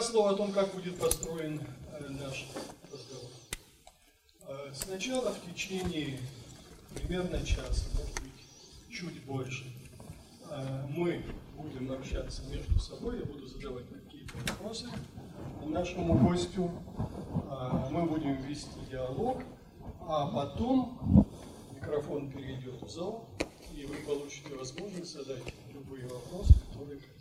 Слова о том, как будет построен э, наш разговор. Э, сначала в течение примерно часа, может быть, чуть больше, э, мы будем общаться между собой, я буду задавать какие-то вопросы нашему гостю, мы будем вести диалог, а потом микрофон перейдет в зал, и вы получите возможность задать любые вопросы, которые хотите.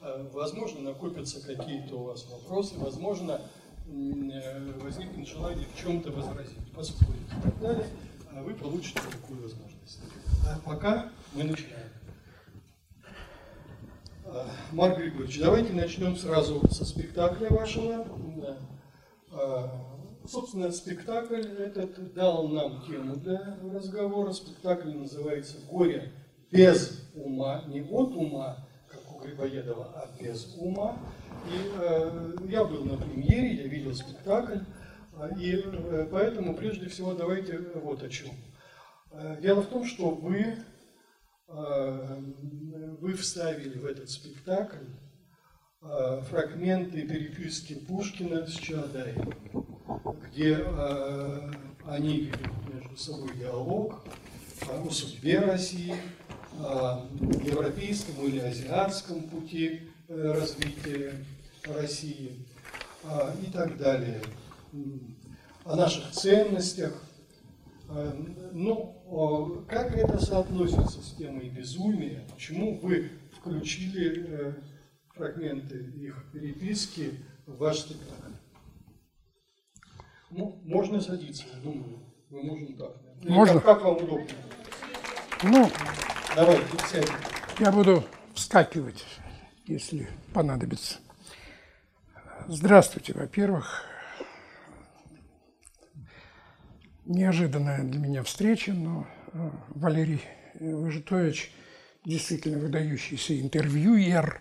Э, возможно, накопятся какие-то у вас вопросы, возможно, э, возникнет желание в чем-то возразить, поспорить и так далее. А вы получите такую возможность. А пока мы начинаем. Э, Марк Григорьевич, давайте начнем сразу со спектакля вашего. Собственно, спектакль этот дал нам тему для разговора. Спектакль называется «Горе без ума», не от ума, Грибоедова «А без ума». И э, я был на премьере, я видел спектакль, и э, поэтому прежде всего давайте вот о чем. Э, дело в том, что вы, э, вы вставили в этот спектакль э, фрагменты переписки Пушкина с Чаадаевым, где э, они ведут между собой диалог о судьбе России, о европейском или азиатском пути э, развития России а, и так далее, о наших ценностях. А, ну, как это соотносится с темой безумия? Почему вы включили э, фрагменты их переписки в ваш спектакль? Ну, можно садиться, я думаю. Мы можем так. Можно? Как, как вам удобно? Ну, Давай. Я буду вскакивать, если понадобится. Здравствуйте, во-первых. Неожиданная для меня встреча, но э, Валерий Выжитович действительно выдающийся интервьюер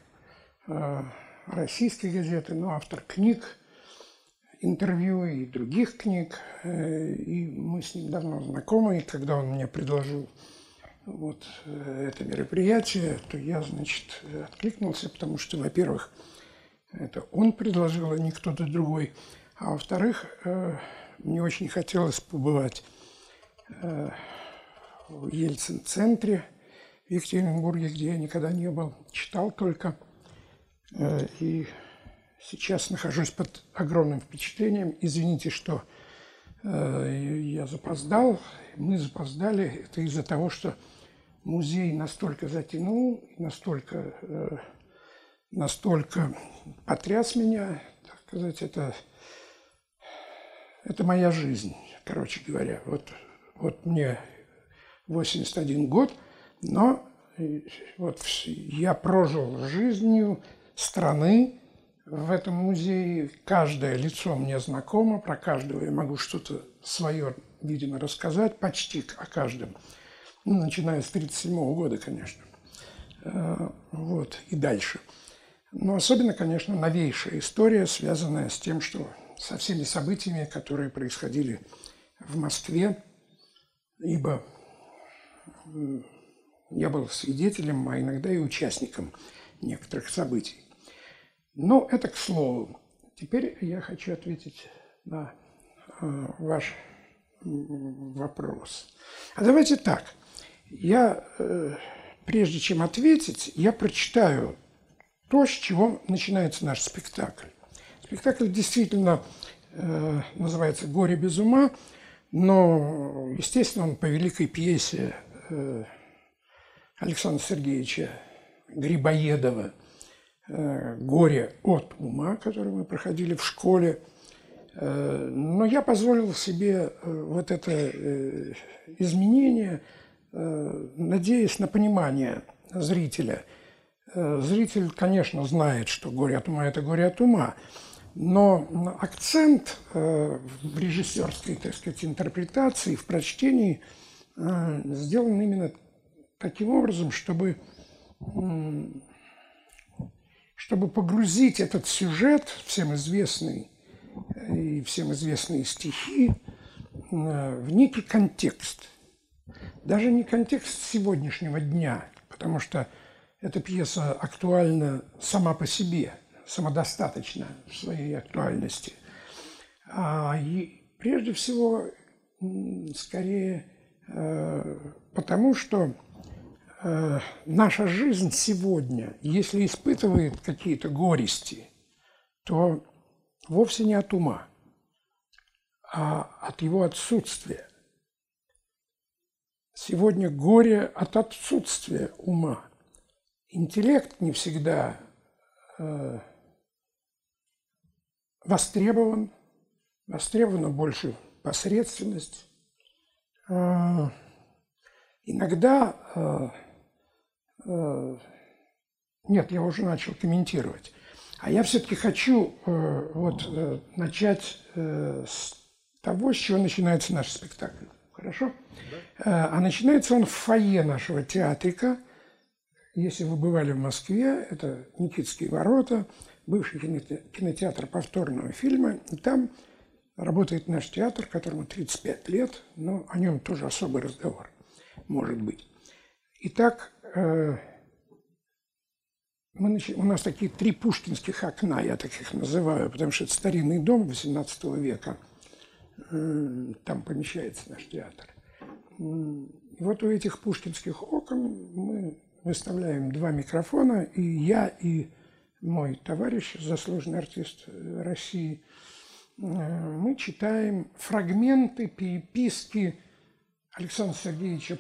э, российской газеты, но автор книг, интервью и других книг. Э, и мы с ним давно знакомы, и когда он мне предложил вот э, это мероприятие, то я, значит, откликнулся, потому что, во-первых, это он предложил, а не кто-то другой, а во-вторых, э, мне очень хотелось побывать э, в Ельцин-центре в Екатеринбурге, где я никогда не был, читал только, и сейчас нахожусь под огромным впечатлением. Извините, что я запоздал, мы запоздали, это из-за того, что музей настолько затянул, настолько, э, настолько потряс меня, так сказать, это, это моя жизнь, короче говоря. Вот, вот мне 81 год, но э, вот я прожил жизнью страны в этом музее. Каждое лицо мне знакомо, про каждого я могу что-то свое, видимо, рассказать, почти о каждом – ну, начиная с 1937 года, конечно, э, вот, и дальше. Но особенно, конечно, новейшая история, связанная с тем, что со всеми событиями, которые происходили в Москве, ибо я был свидетелем, а иногда и участником некоторых событий. Но это к слову. Теперь я хочу ответить на э, ваш вопрос. А давайте так – я, э, прежде чем ответить, я прочитаю то, с чего начинается наш спектакль. Спектакль действительно э, называется «Горе без ума», но, естественно, он по великой пьесе э, Александра Сергеевича Грибоедова «Горе от ума», который мы проходили в школе. Но я позволил себе вот это изменение – надеясь на понимание зрителя. Э, зритель, конечно, знает, что «Горе от ума» – это «Горе от ума», но акцент э, в режиссерской, так сказать, интерпретации, в прочтении сделан именно таким образом, чтобы, чтобы погрузить этот сюжет, всем известный и всем известные стихи, в некий контекст – даже не контекст сегодняшнего дня, потому что эта пьеса актуальна сама по себе, самодостаточна в своей актуальности. А, и прежде всего, скорее, э, потому что э, наша жизнь сегодня, если испытывает какие-то горести, то вовсе не от ума, а от его отсутствия. Сегодня горе от отсутствия ума. Интеллект не всегда э, востребован, востребована больше посредственность. Э, иногда, э, э, нет, я уже начал комментировать, а я все-таки хочу э, вот э, начать э, с того, с чего начинается наш спектакль. Хорошо? Да. А начинается он в фойе нашего театрика. Если вы бывали в Москве, это Никитские ворота, бывший кинотеатр повторного фильма. И там работает наш театр, которому 35 лет, но о нем тоже особый разговор может быть. Итак, э, мы нач... у нас такие три пушкинских окна, я так их называю, потому что это старинный дом XVIII века – Э, там помещается наш театр. И вот у этих пушкинских окон мы выставляем два микрофона, и я, и мой товарищ, заслуженный артист России, э, мы читаем фрагменты переписки Александра Сергеевича,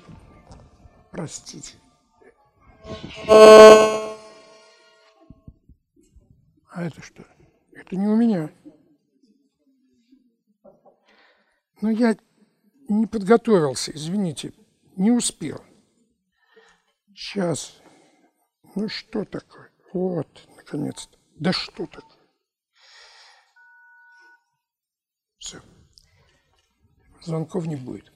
простите. А это что? Это не у меня. Но я не подготовился, извините, не успел. Сейчас. Ну что такое? Вот, наконец-то. Да что такое? Все. Звонков не будет.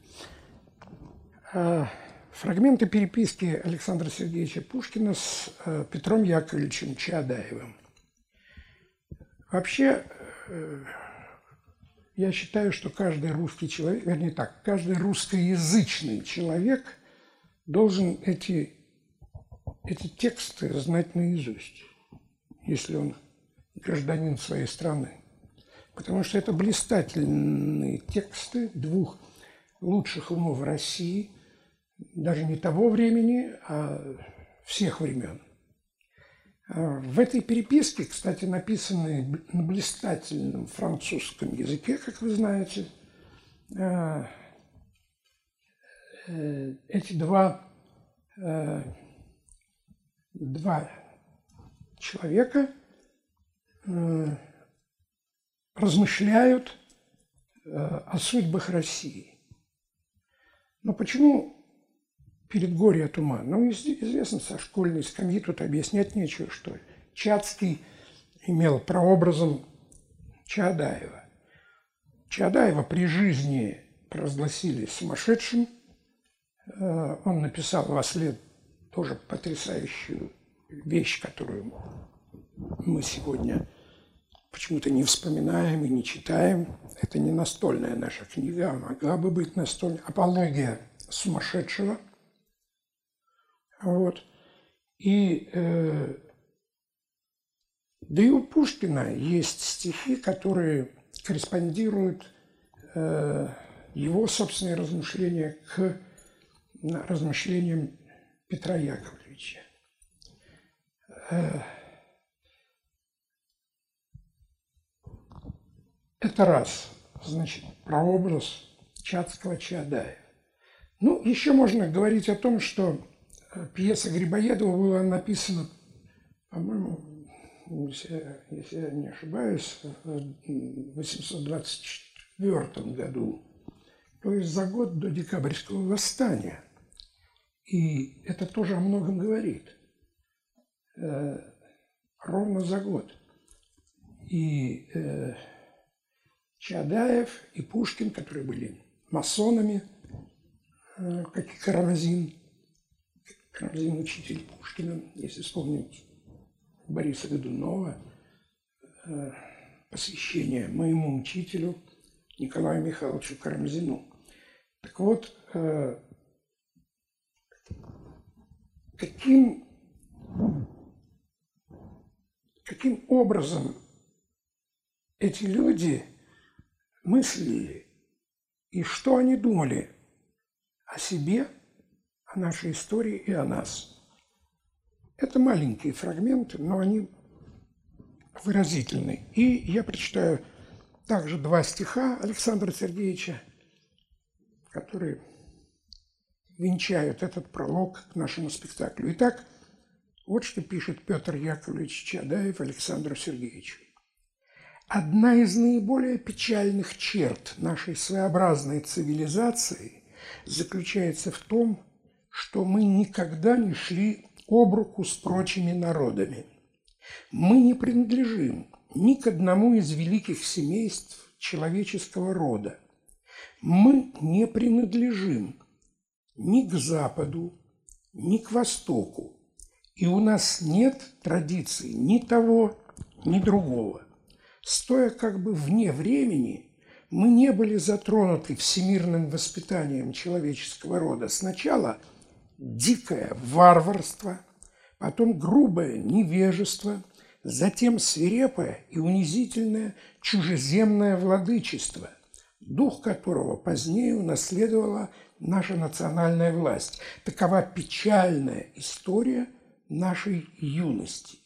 А, фрагменты переписки Александра Сергеевича Пушкина с а, Петром Яковлевичем Чадаевым. Вообще, э, я считаю, что каждый русский человек, вернее так, каждый русскоязычный человек должен эти, эти тексты знать наизусть, если он гражданин своей страны. Потому что это блистательные тексты двух лучших умов России, даже не того времени, а всех времен – в этой переписке, кстати, написанной на блистательном французском языке, как вы знаете, э, э, эти два, э, два человека размышляют о судьбах России. Но почему перед горе от ума. Ну, известно, со школьной скамьи тут объяснять нечего, что Чацкий имел прообразом Чаадаева. Чаадаева при жизни провозгласили сумасшедшим. Э, он написал во след тоже потрясающую вещь, которую мы сегодня почему-то не вспоминаем и не читаем. Это не настольная наша книга, а могла бы быть настольная. Апология сумасшедшего – вот. И э, да и у Пушкина есть стихи, которые корреспондируют э, его собственные размышления к размышлениям Петра Яковлевича. Э, это раз, значит, прообраз Чацкого Чаадаева. Ну, еще можно говорить о том, что пьеса Грибоедова была написана, по-моему, если, если я не ошибаюсь, в 1824 году, то есть за год до декабрьского восстания. И это тоже о многом говорит. Э, ровно за год. И э, Чадаев и Пушкин, которые были масонами, э, как и Карамазин, Карамзин учитель Пушкина, если вспомнить Бориса Годунова, э, посвящение моему учителю Николаю Михайловичу Карамзину. Так вот, э, каким каким образом эти люди мыслили и что они думали о себе, о нашей истории и о нас. Это маленькие фрагменты, но они выразительны. И я прочитаю также два стиха Александра Сергеевича, которые венчают этот пролог к нашему спектаклю. Итак, вот что пишет Петр Яковлевич Чадаев Александру Сергеевичу. Одна из наиболее печальных черт нашей своеобразной цивилизации заключается в том, что мы никогда не шли об руку с прочими народами. Мы не принадлежим ни к одному из великих семейств человеческого рода. Мы не принадлежим ни к Западу, ни к Востоку. И у нас нет традиций ни того, ни другого. Стоя как бы вне времени, мы не были затронуты всемирным воспитанием человеческого рода. Сначала дикое варварство, потом грубое невежество, затем свирепое и унизительное чужеземное владычество, дух которого позднее унаследовала наша национальная власть. Такова печальная история нашей юности.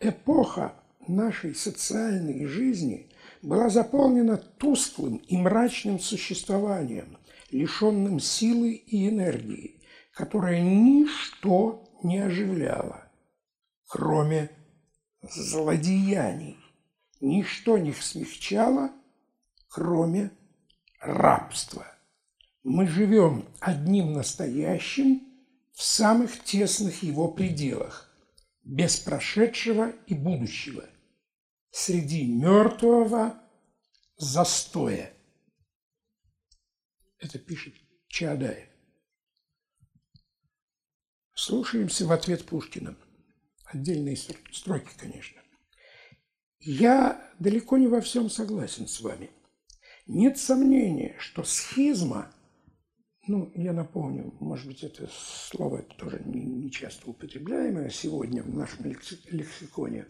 Эпоха нашей социальной жизни была заполнена тусклым и мрачным существованием, лишенным силы и энергии, которое ничто не оживляло, кроме злодеяний. Ничто не смягчало, кроме рабства – мы живем одним настоящим в самых тесных его пределах, без прошедшего и будущего, среди мертвого застоя. Это пишет Чаадаев. Слушаемся в ответ Пушкина. Отдельные строки, конечно. Я далеко не во всем согласен с вами. Нет сомнения, что схизма – ну, я напомню, может быть, это слово тоже не, не часто употребляемое сегодня в нашем лексиконе.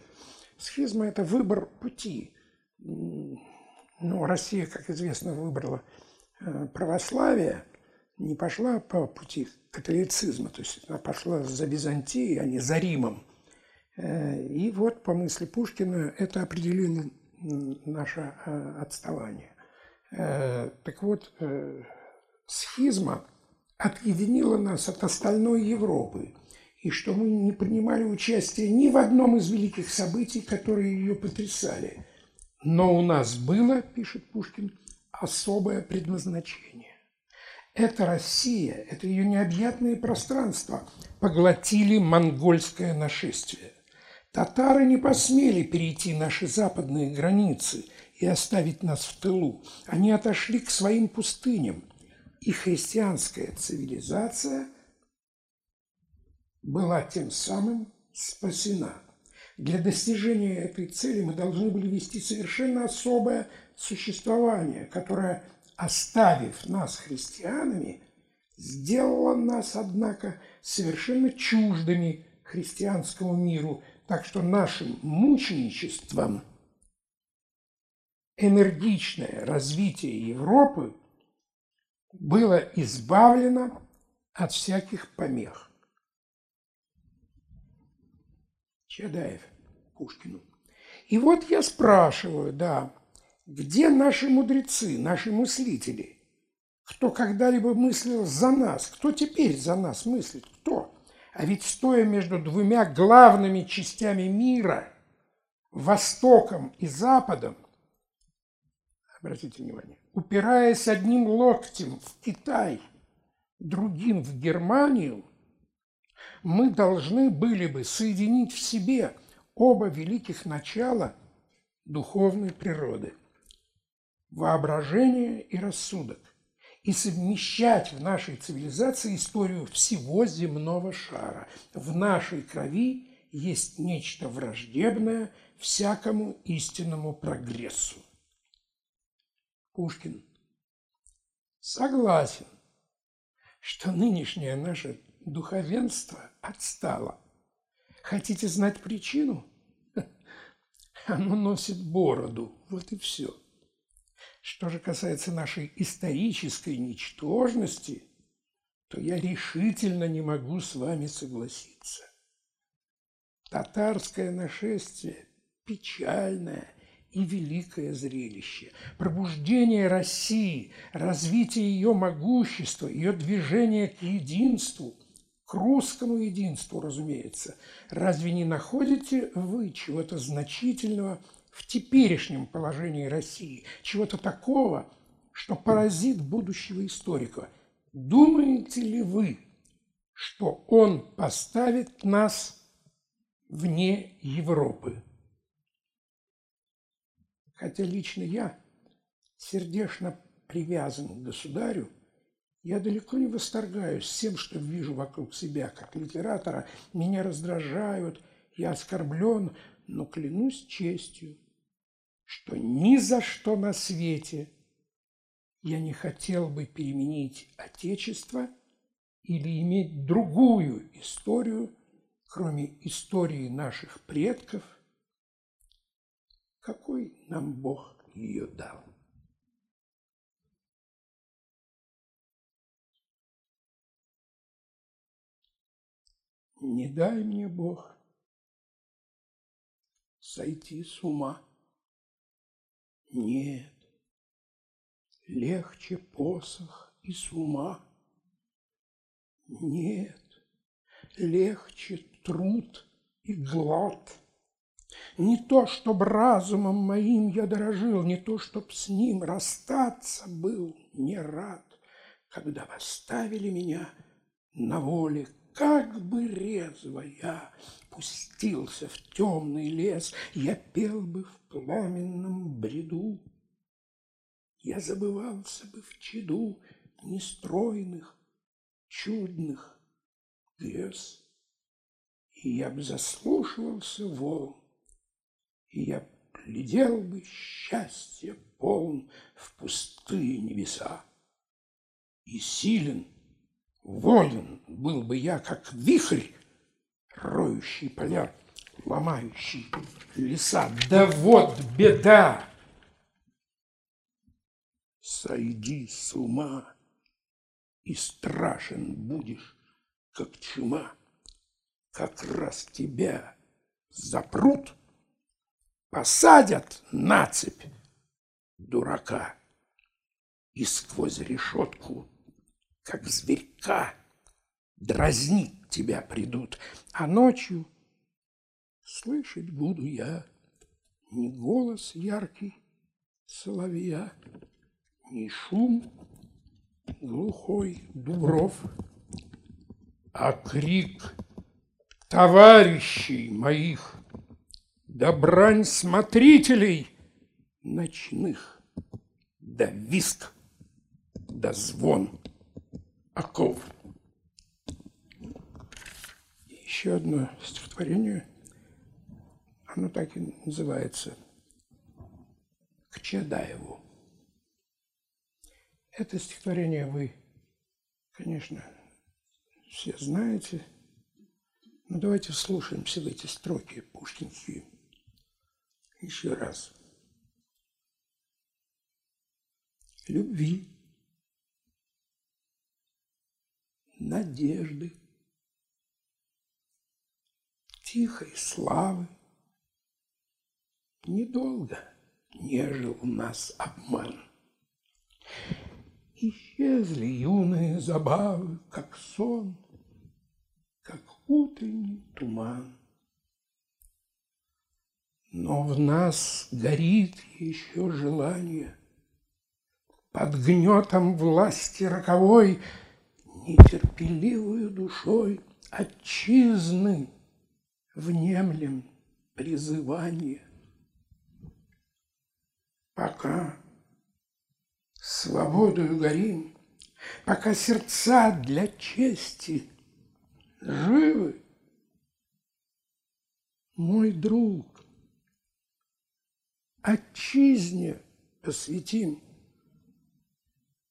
Схизма – это выбор пути. Ну, Россия, как известно, выбрала э, православие, не пошла по пути католицизма, то есть она пошла за Византией, а не за Римом. Э, и вот, по мысли Пушкина, это определило наше э, отставание. Так вот, схизма отъединила нас от остальной Европы, и что мы не принимали участия ни в одном из великих событий, которые ее потрясали. Но у нас было, пишет Пушкин, особое предназначение. Это Россия, это ее необъятные пространства поглотили монгольское нашествие. Татары не посмели перейти наши западные границы и оставить нас в тылу. Они отошли к своим пустыням – и христианская цивилизация была тем самым спасена. Для достижения этой цели мы должны были вести совершенно особое существование, которое, оставив нас христианами, сделало нас, однако, совершенно чуждыми христианскому миру, так что нашим мученичеством энергичное развитие Европы – было избавлено от всяких помех. Чадаев Пушкину. И вот я спрашиваю, да, где наши мудрецы, наши мыслители? Кто когда-либо мыслил за нас? Кто теперь за нас мыслит? Кто? А ведь стоя между двумя главными частями мира, Востоком и Западом, обратите внимание, упираясь одним локтем в Китай, другим в Германию, мы должны были бы соединить в себе оба великих начала духовной природы – воображение и рассудок, и совмещать в нашей цивилизации историю всего земного шара. В нашей крови есть нечто враждебное всякому истинному прогрессу. Пушкин. Согласен, что нынешнее наше духовенство отстало. Хотите знать причину? оно носит бороду. Вот и все. Что же касается нашей исторической ничтожности, то я решительно не могу с вами согласиться. Татарское нашествие – печальное и великое зрелище. Пробуждение России, развитие ее могущества, ее движение к единству, к русскому единству, разумеется. Разве не находите вы чего-то значительного в теперешнем положении России, чего-то такого, что поразит будущего историка? Думаете ли вы, что он поставит нас вне Европы? Хотя лично я сердечно привязан к государю, я далеко не восторгаюсь тем, что вижу вокруг себя, как литератора. Меня раздражают, я оскорблен, но клянусь честью, что ни за что на свете я не хотел бы переменить Отечество или иметь другую историю, кроме истории наших предков – какой нам Бог ее дал. Не дай мне, Бог, сойти с ума. Нет, легче посох и с ума. Нет, легче труд и глад. Не то, чтоб разумом моим я дорожил, Не то, чтоб с ним расстаться был не рад, Когда поставили меня на воле, Как бы резво я пустился в темный лес, Я пел бы в пламенном бреду. Я забывался бы в чаду нестройных, чудных грез, И я б заслушивался волн, и я глядел бы счастье полн в пустые небеса. И силен, волен был бы я, как вихрь, роющий поля, ломающий леса. Да вот беда! Сойди с ума, и страшен будешь, как чума. Как раз тебя запрут — посадят на цепь дурака и сквозь решетку, как зверька, дразнить тебя придут, а ночью слышать буду я не голос яркий соловья, не шум глухой дубров, а крик товарищей моих – да смотрителей ночных, да виск, да звон оков. Еще одно стихотворение, оно так и называется «К Чадаеву». Это стихотворение вы, конечно, все знаете, но давайте слушаемся в эти строки пушкинские – еще раз. Любви, надежды, тихой славы. Недолго нежил нас обман. Исчезли юные забавы, как сон, как утренний туман. Но в нас горит еще желание Под гнетом власти роковой Нетерпеливую душой Отчизны внемлем призывание. Пока свободою горим, Пока сердца для чести живы, Мой друг, отчизне посвятим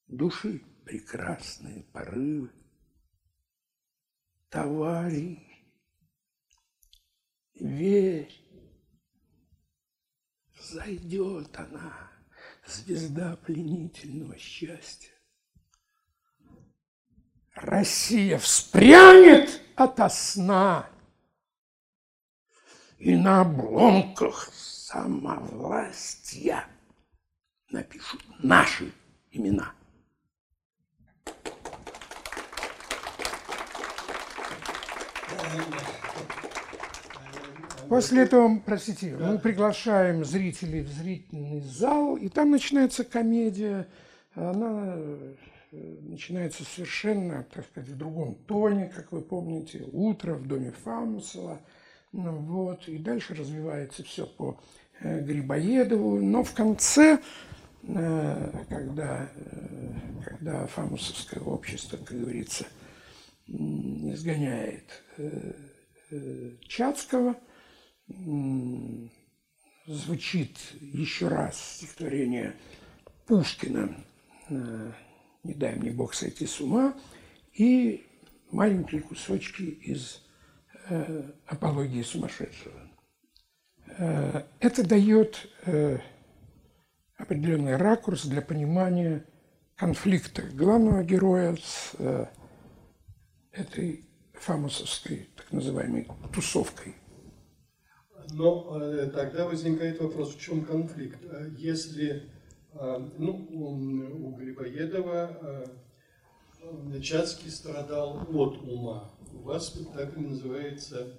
души прекрасные порывы. Товарищ, верь, Зайдет она, звезда пленительного счастья. Россия вспрянет ото сна, и на обломках самовластия напишут наши имена. После этого, простите, мы приглашаем зрителей в зрительный зал, и там начинается комедия. Она э, начинается совершенно, так сказать, в другом тоне, как вы помните, «Утро в доме Фамусова». Ну, вот, и дальше развивается все по э, Грибоедову. Но в конце, э, когда, когда Фамусовское общество, как говорится, изгоняет Чацкого – звучит еще раз стихотворение Пушкина «Не дай мне Бог сойти с ума» и маленькие кусочки из э, «Апологии сумасшедшего». Э, это дает э, определенный ракурс для понимания конфликта главного героя с этой фамусовской так называемой тусовкой – но э, тогда возникает вопрос, в чем конфликт? Э, если э, ну, у Грибоедова Чацкий страдал от ума, у вас спектакль называется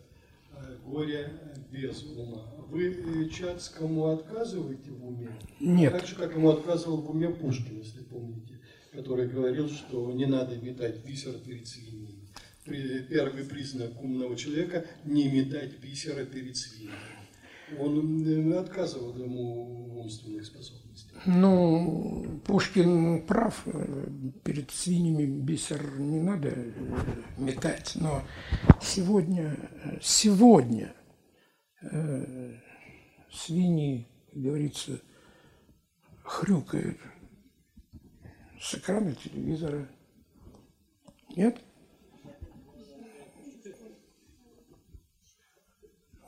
«Горе без ума». Вы Чацкому отказываете в уме? Нет. Так же, как ему отказывал в уме Пушкин, если помните, который говорил, что не надо метать бисер перед свиньей первый признак умного человека – не метать бисера перед свиньей. Он отказывал ему в умственных способностях. Ну, Пушкин прав. Перед свиньями бисер не надо метать. Но сегодня, сегодня э, свиньи, как говорится, хрюкают с экрана телевизора. Нет?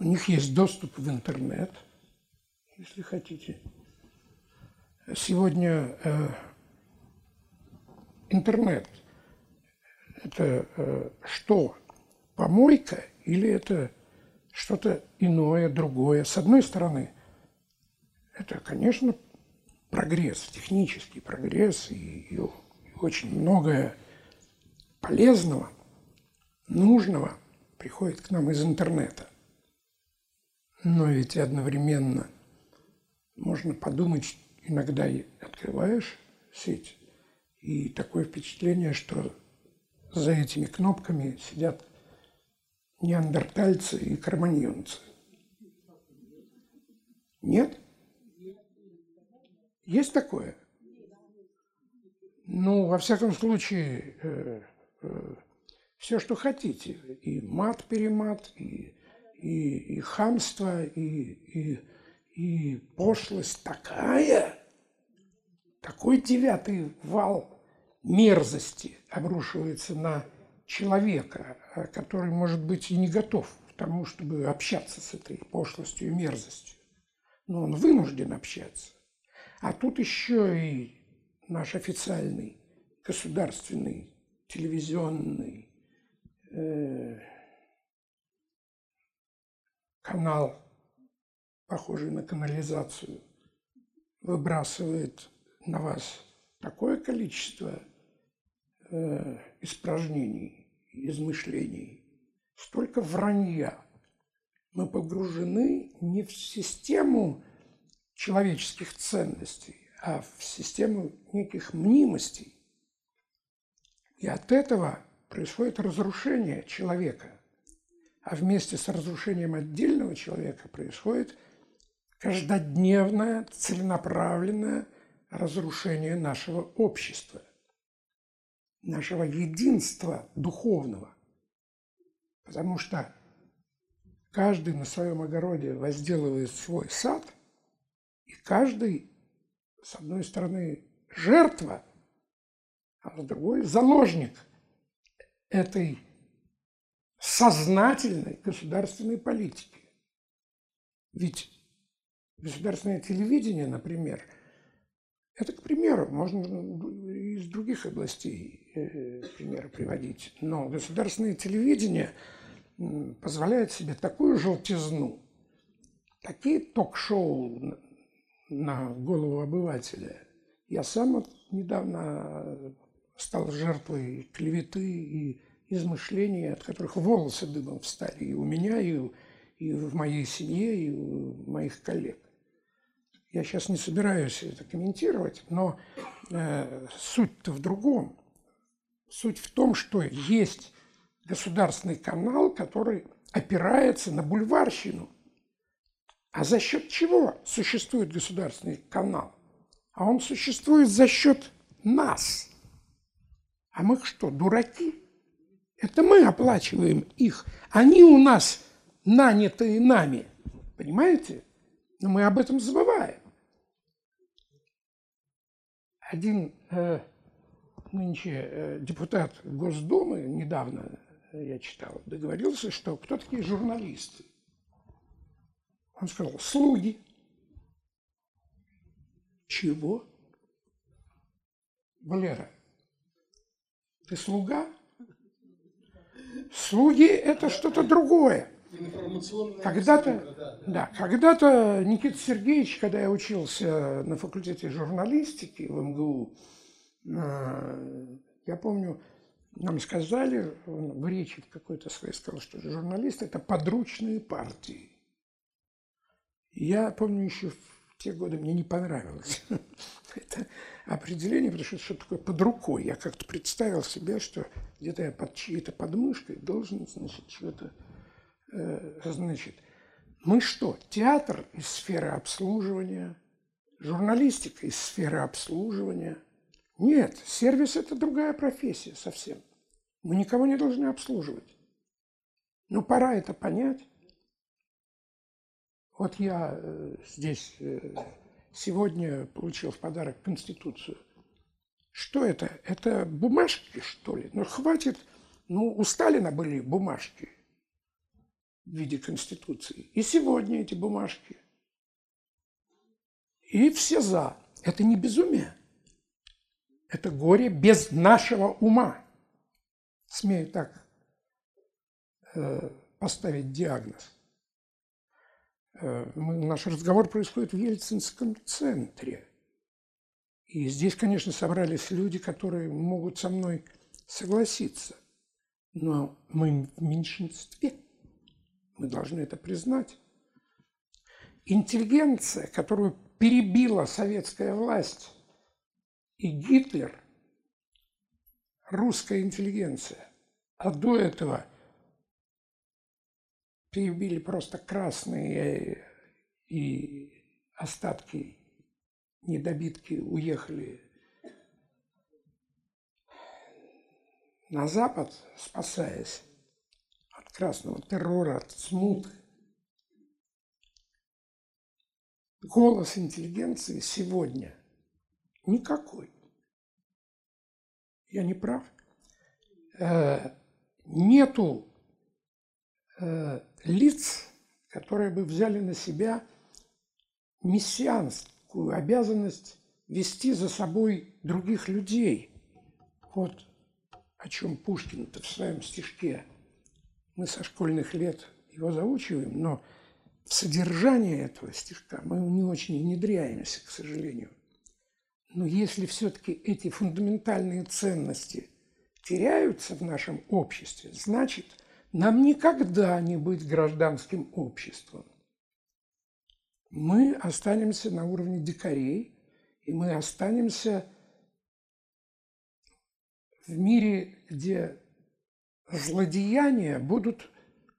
У них есть доступ в интернет, если хотите. Сегодня э, интернет – это э, что? Помойка или это что-то иное, другое? С одной стороны, это, конечно, прогресс, технический прогресс и, и очень многое полезного, нужного приходит к нам из интернета. Но ведь одновременно можно подумать, иногда открываешь сеть, и такое впечатление, что за этими кнопками сидят неандертальцы и кроманьонцы. Нет? Есть такое? Ну, во всяком случае, э, э, все, что хотите. И мат-перемат, и и, и хамство, и, и, и пошлость такая, такой девятый вал мерзости обрушивается на человека, а, который, может быть, и не готов к тому, чтобы общаться с этой пошлостью и мерзостью. Но он вынужден общаться. А тут еще и наш официальный государственный телевизионный э, канал, похожий на канализацию, выбрасывает на вас такое количество э, испражнений, измышлений, столько вранья. Мы погружены не в систему человеческих ценностей, а в систему неких мнимостей. И от этого происходит разрушение человека – а вместе с разрушением отдельного человека происходит каждодневное, целенаправленное разрушение нашего общества, нашего единства духовного. Потому что каждый на своем огороде возделывает свой сад, и каждый, с одной стороны, жертва, а с другой – заложник этой сознательной государственной политики. Ведь Государственное телевидение, например, это, к примеру, можно из других областей э, примеры приводить, но государственное телевидение позволяет себе такую желтизну, такие ток-шоу на голову обывателя. Я сам вот недавно стал жертвой клеветы и измышлений, от которых волосы дымом встали и у меня, и, и в моей семье, и у моих коллег. Я сейчас не собираюсь это комментировать, но э, суть-то в другом. Суть в том, что есть государственный канал, который опирается на бульварщину. А за счет чего существует государственный канал? А он существует за счет нас. А мы что, дураки? Это мы оплачиваем их. Они у нас нанятые нами. Понимаете? Но мы об этом забываем. Один э, нынче э, депутат Госдумы, недавно я читал, договорился, что кто такие журналисты. Он сказал, слуги. Чего? Валера, ты слуга? Слуги – это что-то другое. Когда-то, да, когда-то Никита Сергеевич, когда я учился на факультете журналистики в МГУ, э, я помню, нам сказали, он в речи какой-то своей сказал, что журналисты – это подручные партии. Я помню еще в те годы мне не понравилось это определение, потому что что такое под рукой. Я как-то представил себе, что где-то я под чьей-то подмышкой должен, значит, что-то, э, значит. Мы что, театр из сферы обслуживания, журналистика из сферы обслуживания? Нет, сервис – это другая профессия совсем. Мы никого не должны обслуживать. Но пора это понять. Вот я э, здесь э, сегодня получил в подарок Конституцию. Что это? Это бумажки, что ли? Ну, хватит. Ну, у Сталина были бумажки в виде Конституции. И сегодня эти бумажки. И все за. Это не безумие. Это горе без нашего ума. Смею так э, поставить диагноз. Э, наш разговор происходит в Ельцинском центре. И здесь, конечно, собрались люди, которые могут со мной согласиться. Но мы в меньшинстве. Мы должны это признать. Интеллигенция, которую перебила советская власть и Гитлер, русская интеллигенция, а до этого перебили просто красные и остатки, недобитки уехали на запад, спасаясь от красного террора, от смуты. Голос интеллигенции сегодня никакой. Я не прав. Э, нету э, лиц, которые бы взяли на себя мессианскую обязанность вести за собой других людей. Вот о чем Пушкин-то в своем стишке. Мы со школьных лет его заучиваем, но в содержание этого стишка мы не очень внедряемся, к сожалению. Но если все-таки эти фундаментальные ценности теряются в нашем обществе, значит – нам никогда не быть гражданским обществом. Мы останемся на уровне дикарей, и мы останемся в мире, где злодеяния будут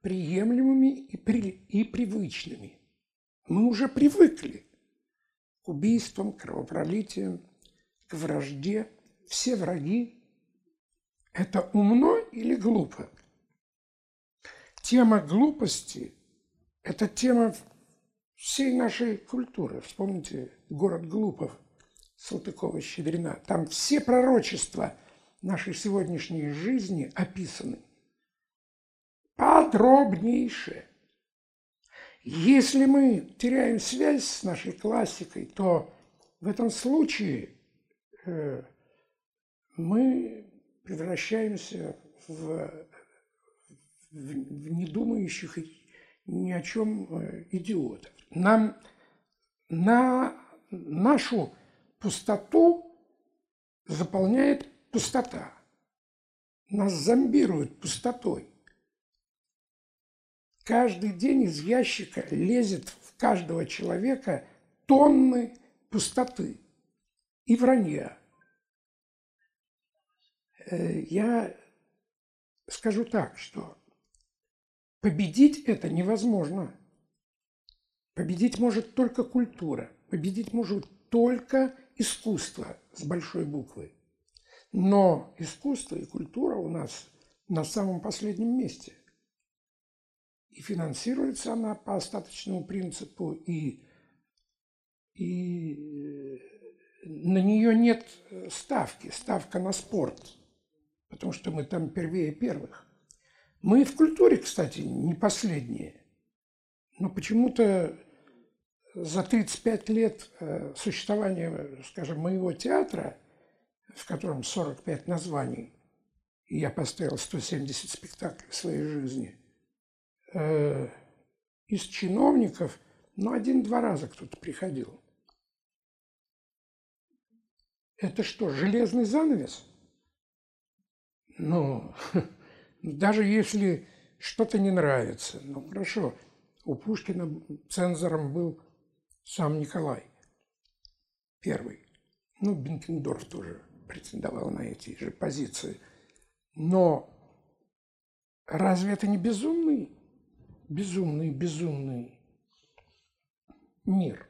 приемлемыми и, при, и привычными. Мы уже привыкли к убийствам, кровопролитиям, к вражде. Все враги – это умно или глупо? Тема глупости – это тема всей нашей культуры. Вспомните город Глупов Салтыкова-Щедрина. Там все пророчества нашей сегодняшней жизни описаны. Подробнейше. Если мы теряем связь с нашей классикой, то в этом случае э, мы превращаемся в, в, недумающих ни о чем э, идиотов. Нам на нашу пустоту заполняет пустота. Нас зомбируют пустотой. Каждый день из ящика лезет в каждого человека тонны пустоты и вранья. Э, я скажу так, что победить это невозможно. Победить может только культура, победить может только искусство с большой буквы. Но искусство и культура у нас на самом последнем месте. И финансируется она по остаточному принципу, и, и э, на нее нет ставки, ставка на спорт, потому что мы там первее первых. Мы в культуре, кстати, не последние. Но почему-то за 35 лет э, существования, скажем, моего театра, в котором 45 названий, и я поставил 170 спектаклей в своей жизни, э, из чиновников, ну, один-два раза кто-то приходил. Это что, железный занавес? Ну, даже если что-то не нравится, ну, хорошо, у Пушкина цензором был сам Николай первый. Ну, Бенкендорф тоже претендовал на эти же позиции. Но разве это не безумный, безумный, безумный мир?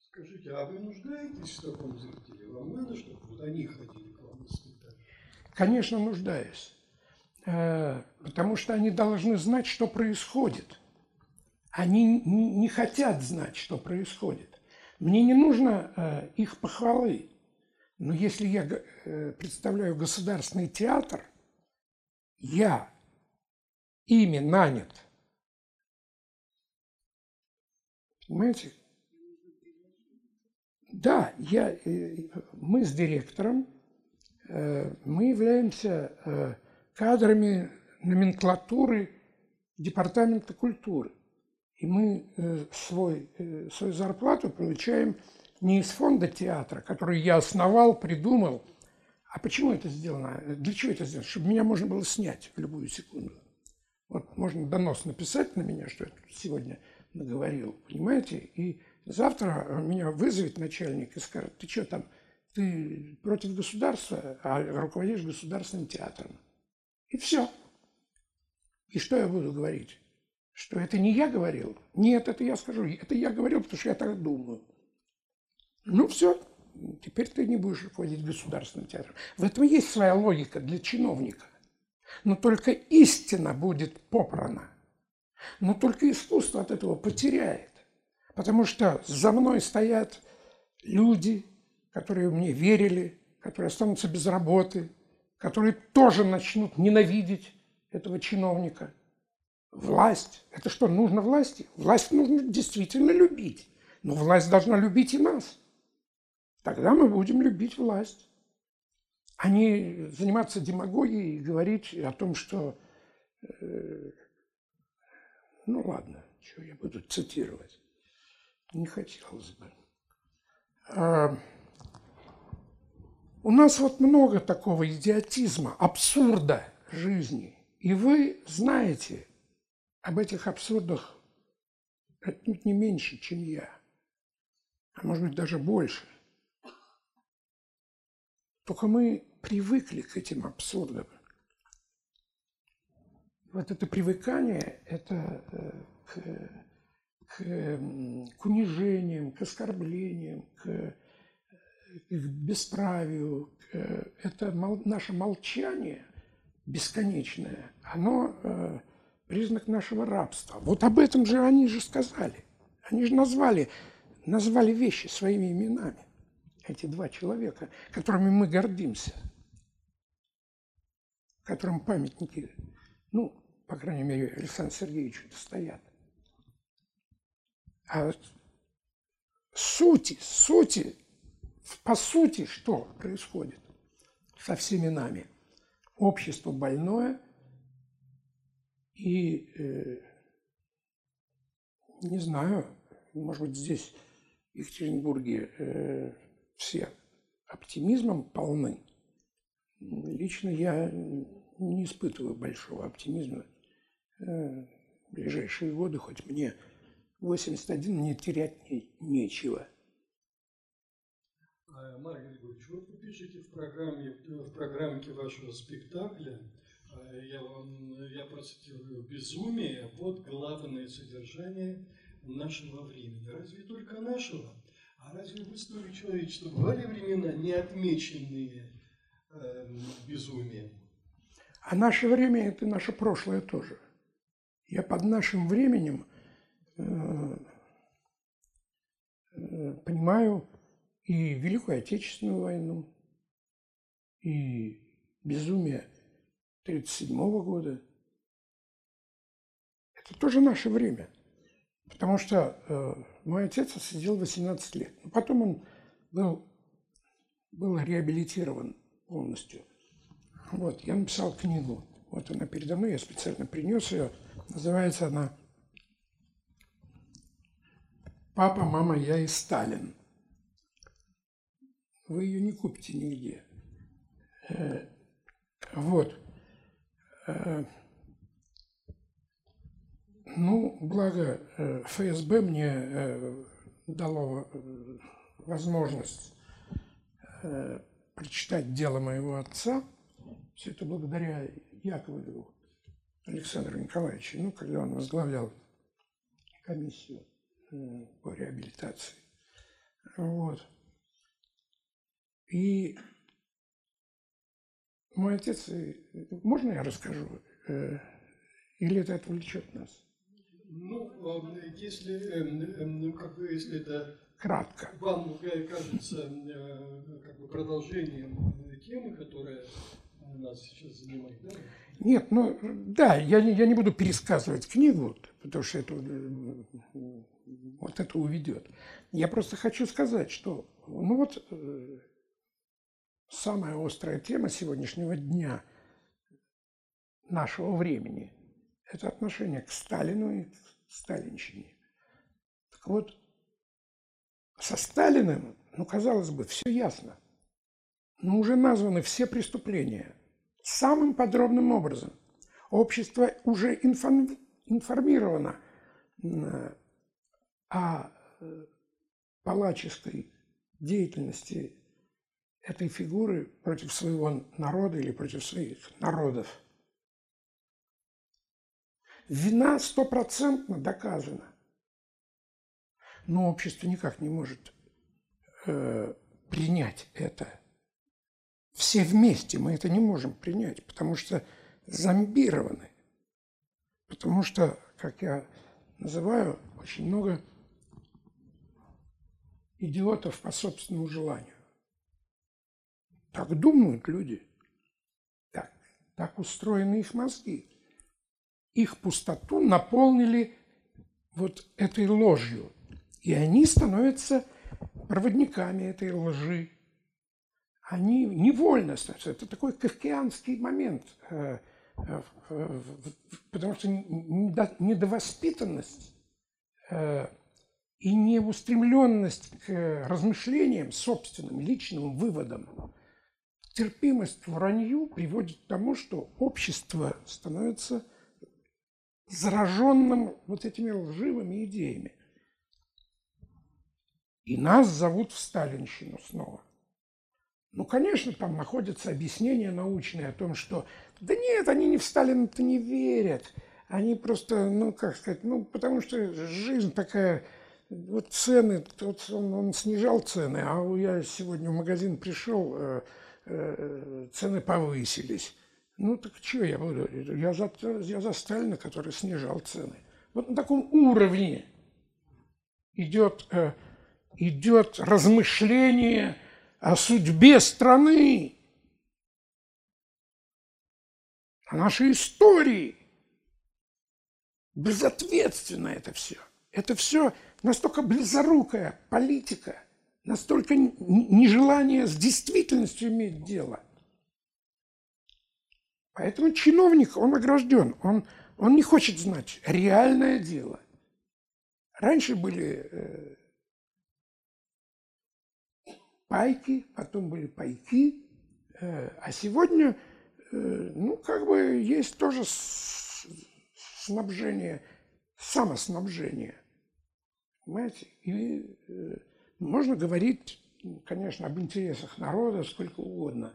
Скажите, а вы нуждаетесь в таком зрителе? Вам надо, чтобы вот они ходили к вам на спектакль? Конечно, нуждаюсь. Э, потому что они должны знать, что происходит – они не хотят знать, что происходит. Мне не нужно э, их похвалы. Но если я э, представляю государственный театр, я ими нанят. Понимаете? Да, я, мы с директором, мы являемся кадрами номенклатуры Департамента культуры. И мы э, свой, э, свою зарплату получаем не из фонда театра, который я основал, придумал. А почему это сделано? Для чего это сделано? Чтобы меня можно было снять в любую секунду. Вот можно донос написать на меня, что я сегодня наговорил, понимаете? И завтра меня вызовет начальник и скажет, ты что там, ты против государства, а руководишь государственным театром. И все. И что я буду говорить? что это не я говорил. Нет, это я скажу. Это я говорил, потому что я так думаю. Ну все, теперь ты не будешь руководить государственным театром. В этом есть своя логика для чиновника. Но только истина будет попрана. Но только искусство от этого потеряет. Потому что за мной стоят люди, которые мне верили, которые останутся без работы, которые тоже начнут ненавидеть этого чиновника – Власть. Это что, нужно власти? Власть нужно действительно любить. Но власть должна любить и нас. Тогда мы будем любить власть. А не заниматься демагогией и говорить о том, что... Э, ну ладно, что я буду цитировать. Не хотелось бы. У нас вот много такого идиотизма, абсурда жизни. И вы знаете, об этих абсурдах отнюдь не меньше, чем я, а может быть даже больше. Только мы привыкли к этим абсурдам. Вот это привыкание – это э, к, к, к унижениям, к оскорблениям, к, к бесправию. К, это наше молчание бесконечное, оно э, признак нашего рабства. Вот об этом же они же сказали. Они же назвали, назвали вещи своими именами. Эти два человека, которыми мы гордимся, которым памятники, ну, по крайней мере, Александру Сергеевичу стоят. А сути, сути, по сути, что происходит со всеми нами? Общество больное и, э, не знаю, может быть, здесь, в Екатеринбурге, э, все оптимизмом полны. Лично я не испытываю большого оптимизма э, в ближайшие годы, хоть мне 81 мне терять не, нечего. А, Марк Григорьевич, вот вы пишете в программе, в программке вашего спектакля, а, я, вам, я процитирую, «Безумие – вот главное содержание нашего времени». Разве только нашего? А разве в истории человечества бывали времена, не отмеченные э, безумием? А наше время – это наше прошлое тоже. Я под нашим временем э, э, понимаю и Великую Отечественную войну, и безумие 1937 года. Это тоже наше время. Потому что э, мой отец сидел 18 лет. Но потом он был, был реабилитирован полностью. Вот, я написал книгу. Вот она передо мной, я специально принес ее. Называется она «Папа, мама, я и Сталин». Вы ее не купите нигде. Э, вот. Э, ну, благо э, ФСБ мне дало возможность прочитать дело моего отца – все это благодаря Яковлеву Александру Николаевичу, ну, когда он возглавлял комиссию по реабилитации. Вот. И мой отец, э, можно я расскажу? Э, или это отвлечет нас? Ну, если, ну, как бы, если это кратко. Вам кажется как бы продолжением темы, которая нас сейчас занимает, да? Нет, ну да, я, я не буду пересказывать книгу, потому что это, вот это уведет. Я просто хочу сказать, что ну вот э, самая острая тема сегодняшнего дня нашего времени – это отношение к Сталину и к сталинщине. Так вот, со Сталиным, ну, казалось бы, все ясно. Но уже названы все преступления самым подробным образом. Общество уже информировано о э, палаческой деятельности этой фигуры против своего народа или против своих народов. Вина стопроцентно доказана. Но общество никак не может э, принять это все вместе мы это не можем принять, потому что зомбированы. Потому что, как я называю, очень много идиотов по собственному желанию. Так думают люди. Так, так устроены их мозги. Их пустоту наполнили вот этой ложью. И они становятся проводниками этой лжи, они невольно становятся. Это такой кавкианский момент, э, э, потому что недовоспитанность э, и неустремленность к размышлениям, собственным, личным выводам, терпимость вранью приводит к тому, что общество становится зараженным вот этими лживыми идеями. И нас зовут в Сталинщину снова. Ну, конечно, там находятся объяснения научные о том, что да нет, они не в Сталина-то не верят. Они просто, ну, как сказать, ну, потому что жизнь такая, вот цены, вот он, он снижал цены, а я сегодня в магазин пришел, э, э, цены повысились. Ну, так что я буду? Я за, я за Сталина, который снижал цены. Вот на таком уровне идет, э, идет размышление – о судьбе страны, о нашей истории. Безответственно это все. Это все настолько близорукая политика, настолько нежелание с действительностью иметь дело. Поэтому чиновник, он огражден, он, он не хочет знать реальное дело. Раньше были э, пайки, потом были пайки, э, а сегодня, э, ну, как бы есть тоже снабжение, самоснабжение. Понимаете? И э, можно говорить, конечно, об интересах народа сколько угодно,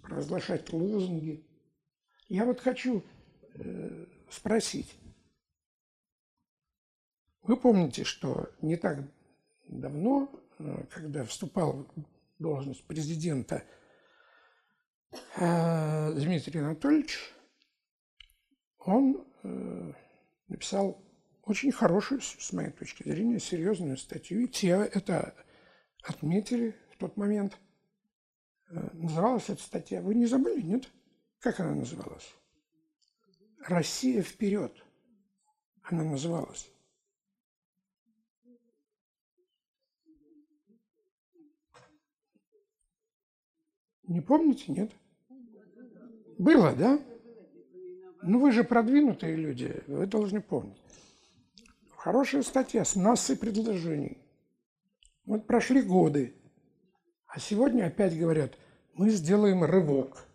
провозглашать лозунги. Я вот хочу э, спросить. Вы помните, что не так давно, э, когда вступал в должность президента Дмитрий Анатольевич, он написал очень хорошую, с моей точки зрения, серьезную статью. И те это отметили в тот момент. Называлась эта статья. Вы не забыли, нет? Как она называлась? «Россия вперед» она называлась. Не помните, нет? Было, да? Ну, вы же продвинутые люди, вы должны помнить. Хорошая статья с массой предложений. Вот прошли годы, а сегодня опять говорят, мы сделаем рывок.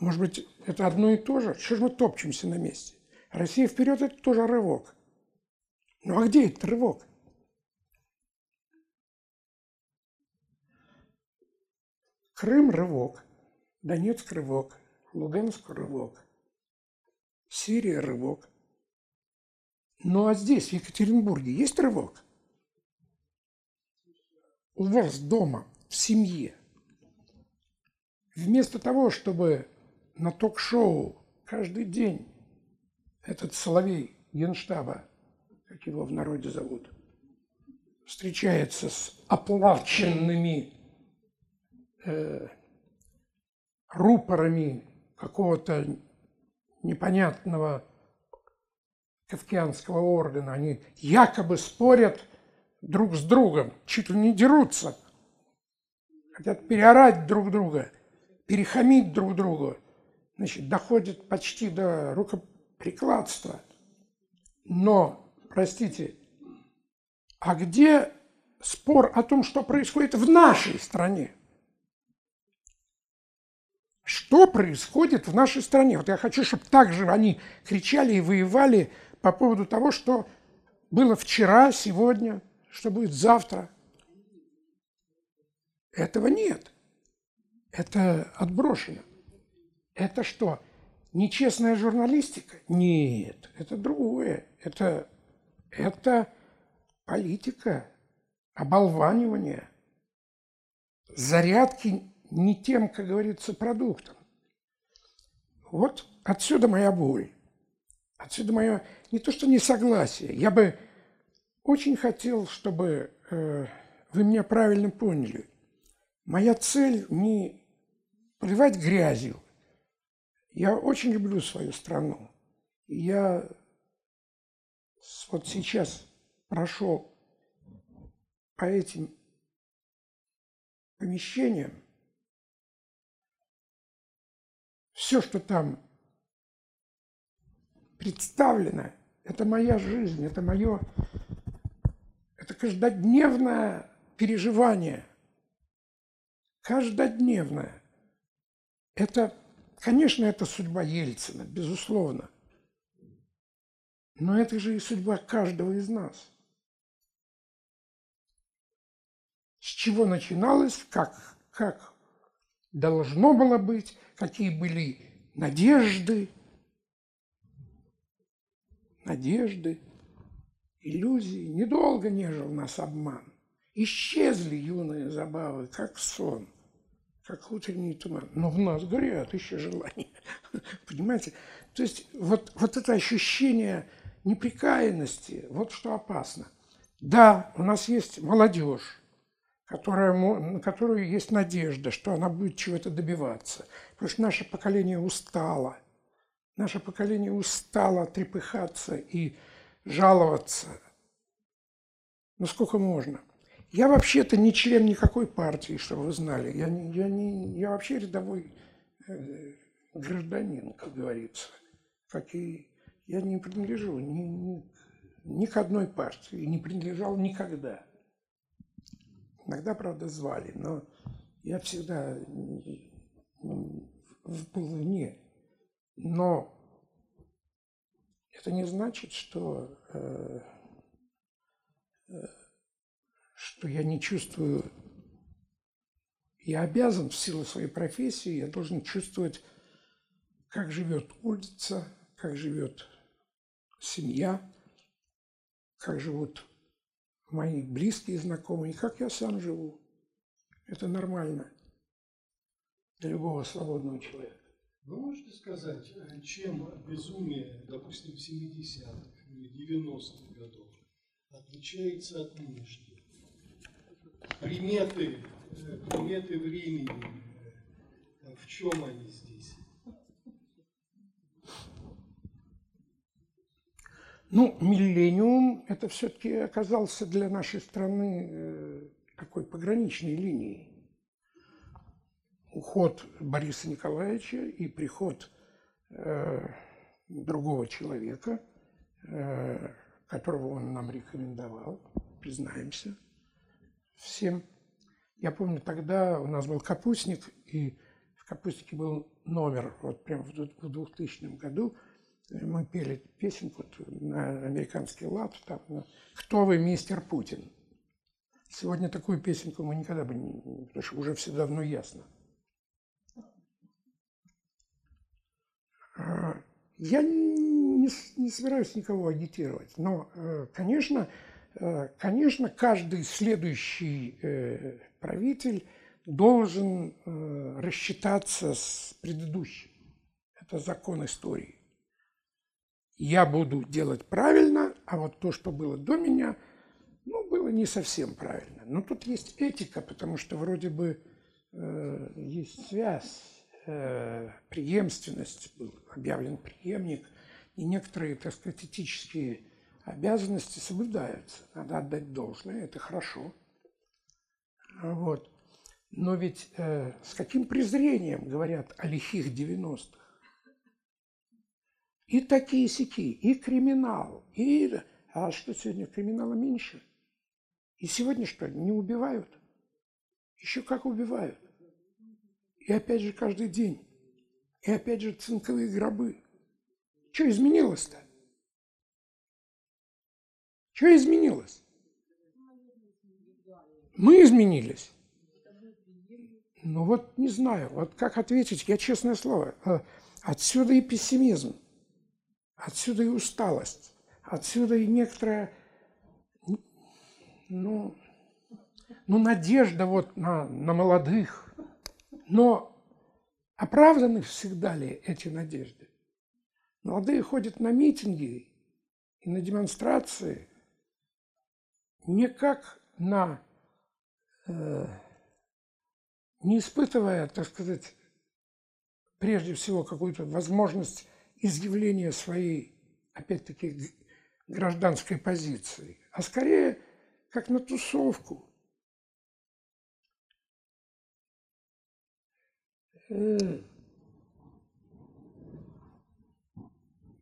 Может быть, это одно и то же? Что же мы топчемся на месте? Россия вперед – это тоже рывок. Ну а где этот рывок? Крым – рывок, Донецк – рывок, Луганск – рывок, Сирия – рывок. Ну а здесь, в Екатеринбурге, есть рывок? У вас дома, в семье, вместо того, чтобы на ток-шоу каждый день этот соловей генштаба, как его в народе зовут, встречается с оплаченными э, рупорами какого-то непонятного кавкианского органа. Они якобы спорят друг с другом, чуть ли не дерутся, хотят переорать друг друга, перехамить друг другу. Значит, доходит почти до рукоприкладства. Но, простите, а где спор о том, что происходит в нашей стране? Что происходит в нашей стране? Вот я хочу, чтобы так же они кричали и воевали по поводу того, что было вчера, сегодня, что будет завтра. Этого нет. Это отброшено. Это что? Нечестная журналистика? Нет, это другое. Это, это политика, оболванивание, зарядки не тем, как говорится, продуктом. Вот отсюда моя боль. Отсюда мое не то что несогласие. Я бы очень хотел, чтобы э, вы меня правильно поняли. Моя цель не поливать грязью. Я очень люблю свою страну. я вот сейчас прошел по этим помещениям, все, что там представлено, это моя жизнь, это мое, это каждодневное переживание, каждодневное. Это, конечно, это судьба Ельцина, безусловно. Но это же и судьба каждого из нас. С чего начиналось, как, как должно было быть, какие были надежды, надежды, иллюзии. Недолго нежил нас обман. Исчезли юные забавы, как сон, как утренний туман. Но в нас горят еще желания. Понимаете? То есть вот, вот это ощущение неприкаянности, вот что опасно. Да, у нас есть молодежь, которая, на которую есть надежда, что она будет чего-то добиваться. Потому что наше поколение устало. Наше поколение устало трепыхаться и жаловаться. Ну сколько можно? Я вообще-то не член никакой партии, чтобы вы знали. Я, не, я, не, я вообще рядовой э, гражданин, как говорится. Как и я не принадлежу ни, ни, ни к одной партии, не принадлежал никогда. Иногда, правда, звали, но я всегда был вне. Но это не значит, что э, э, что я не чувствую, я обязан в силу своей профессии, я должен чувствовать, как живет улица, как живет семья, как живут мои близкие знакомые, как я сам живу. Это нормально для любого свободного человека. Вы можете сказать, чем безумие, допустим, 70-х или 90-х годов отличается от нынешнего? приметы, э, приметы времени, э, в чем они здесь? Ну, миллениум это все-таки оказался для нашей страны э, такой пограничной линией. Уход Бориса Николаевича и приход э, другого человека, э, которого он нам рекомендовал, признаемся – всем. Я помню, тогда у нас был капустник, и в капустнике был номер, вот прямо в 2000 году, мы пели песенку на американский лад, там, «Кто вы, мистер Путин?». Сегодня такую песенку мы никогда бы не... Потому что уже все давно ясно. А, я не, не собираюсь никого агитировать, но, э, конечно, Э, конечно, каждый следующий э, правитель должен рассчитаться с предыдущим. Это закон истории. Я буду делать правильно, а вот то, что было до меня, ну, было не совсем правильно. Но тут есть этика, потому что вроде бы э, есть связь, э, преемственность, был объявлен преемник, и некоторые, так сказать, этические обязанности соблюдаются. Надо отдать должное, это хорошо. Вот. Но ведь э, с каким презрением говорят о лихих 90-х? И такие сики, и криминал, и... А что сегодня, криминала меньше? И сегодня что, не убивают? Еще как убивают. И опять же каждый день. И опять же цинковые гробы. Что изменилось-то? Что изменилось? Мы изменились. Ну вот не знаю, вот как ответить, я честное слово, э, отсюда и пессимизм, отсюда и усталость, отсюда и некоторая, ну, ну надежда вот на, на молодых. Но оправданы всегда ли эти надежды? Молодые ходят на митинги и на демонстрации – не как на, э, не испытывая, так сказать, прежде всего какую-то возможность изъявления своей, опять-таки, гражданской позиции, а скорее как на тусовку.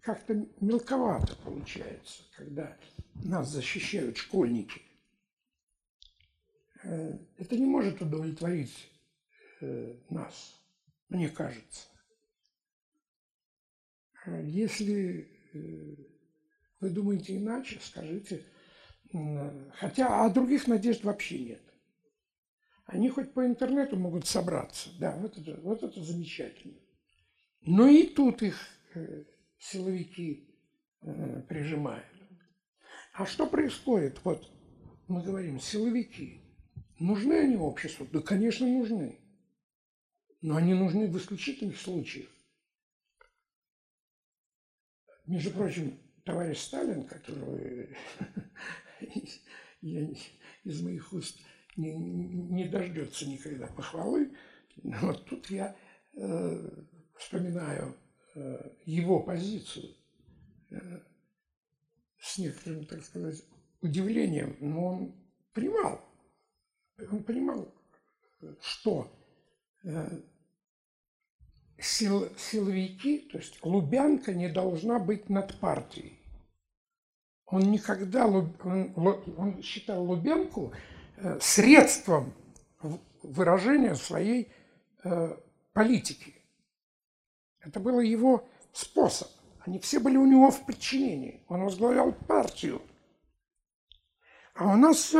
Как-то мелковато получается, когда нас защищают школьники. Э, это не может удовлетворить э, нас, мне кажется. Э, если вы думаете иначе, скажите. Хотя а других надежд вообще нет. Они хоть по интернету могут собраться. Да, вот это, вот это замечательно. Но и тут их силовики прижимают. А что происходит? Вот мы говорим, силовики. Нужны они обществу? Да, конечно, нужны. Но они нужны в исключительных случаях. Между прочим, товарищ Сталин, которого я из моих уст не, не дождется никогда похвалы, вот тут я э, вспоминаю э, его позицию. Э, с некоторым, так сказать, удивлением, но он понимал, он понимал, что э, сил, силовики, то есть Лубянка не должна быть над партией. Он никогда, он, он считал Лубянку э, средством выражения своей э, политики. Это был его способ. Они все были у него в подчинении. Он возглавлял партию. А у нас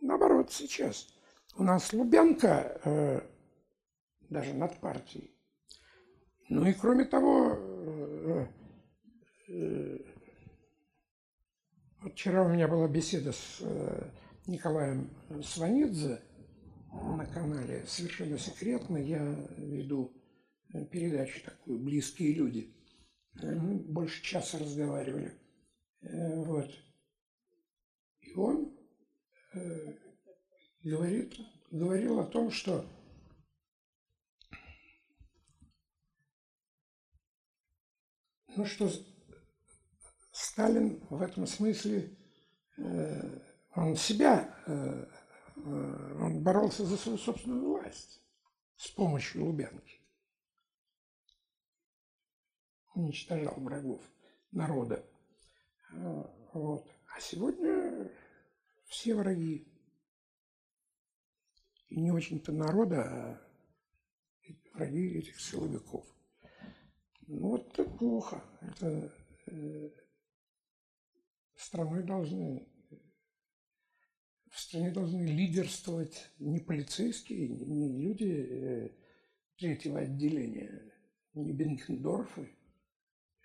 наоборот сейчас. У нас Лубянка э, даже над партией. Ну и кроме того, э, э, вчера у меня была беседа с э, Николаем Сванидзе на канале, совершенно секретно. Я веду передачу такую «Близкие люди». Мы больше часа разговаривали. Вот. И он говорит, говорил о том, что ну что Сталин в этом смысле э, он себя э, э, он боролся за свою собственную власть с помощью Лубянки. Уничтожал врагов народа. Вот. А сегодня все враги и не очень-то народа, а враги этих силовиков. Ну, вот это плохо. Это э, страной должны в стране должны лидерствовать не полицейские, не люди э, третьего отделения, не Бенкендорфы.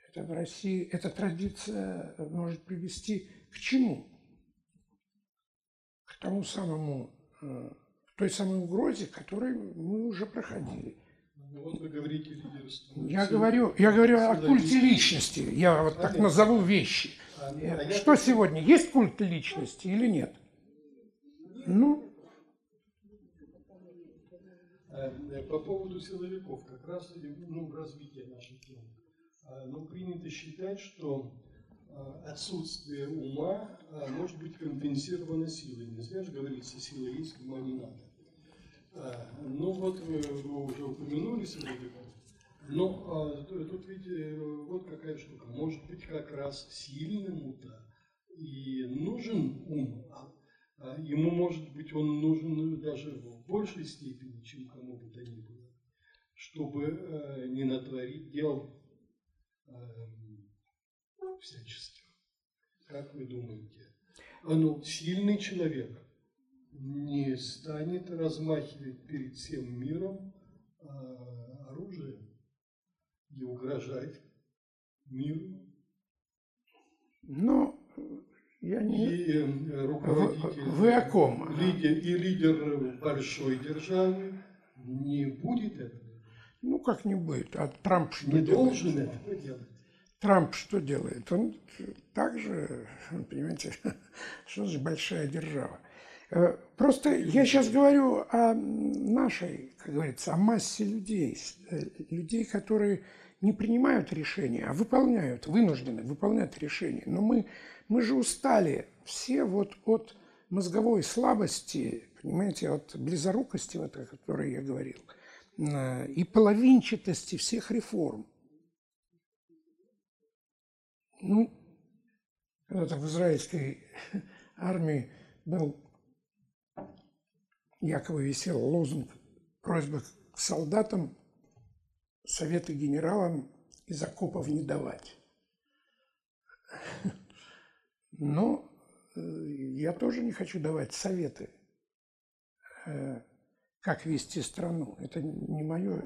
Это в России, эта традиция может привести к чему? К тому самому, э, к той самой угрозе, которую мы уже проходили. Ну, вот вы говорите лидерство. Я говорю, я говорю о культе личности. Я вот так назову вещи. А, а Что сегодня? Есть культ личности или нет? Ну. Э, по поводу силовиков, как раз ну, развитие нашей темы. А, ну, принято считать, что отсутствие ума может быть компенсировано силой. Не зря же говорится, сила есть, ума не надо. Ну вот вы, вы уже упомянули силовиков. Но а, тут ведь э, вот какая штука. Может быть, как раз сильному-то и нужен ум. А, а ему, может быть, он нужен даже в большей степени, чем кому бы то ни было, чтобы а, не натворить дел а, всяческих. Как вы думаете? А ну, сильный человек – не станет размахивать перед всем миром а, оружием и угрожать миру. Ну, я не... И э, руководитель... Вы, вы о ком? Лидер, и лидер большой державы не будет этого. Ну, как не будет. А Трамп что не делает? должен этого делать. Трамп что делает? Он также, понимаете, что же большая держава. Э, просто я сейчас говорю о нашей, как говорится, о массе людей, э, людей, которые не принимают решения, а выполняют, вынуждены выполнять решения. Но мы, мы же устали все вот от мозговой слабости, понимаете, от близорукости, вот, о которой я говорил, э, и половинчатости всех реформ. Ну, когда-то в израильской армии был якобы висел лозунг просьба к солдатам, советы генералам из окопов не давать. Но э, я тоже не хочу давать советы, э, как вести страну. Это не мое,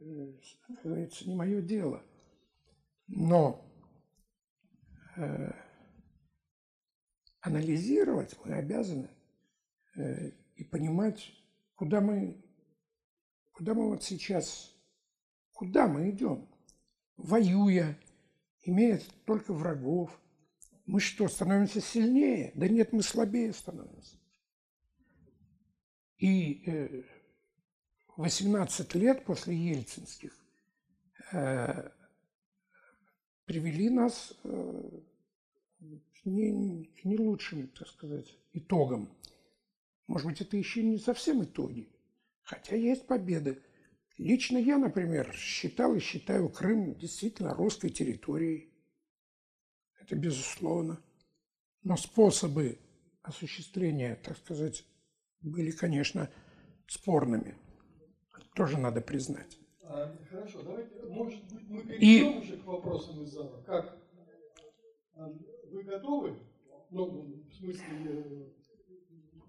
э, как говорится, не мое дело. Но анализировать мы обязаны и понимать, куда мы, куда мы вот сейчас, куда мы идем, воюя, имея только врагов. Мы что, становимся сильнее? Да нет, мы слабее становимся. И 18 э, лет после ельцинских э, привели нас э, не, к не лучшим, так сказать, итогам. Может быть, это еще не совсем итоги, хотя есть победы. Лично я, например, считал и считаю Крым действительно русской территорией. Это безусловно. Но способы осуществления, так сказать, были, конечно, спорными. Тоже надо признать. А, хорошо, давайте, может быть, мы перейдем и... уже к вопросам из зала. Как? А, вы готовы? Ну, в смысле,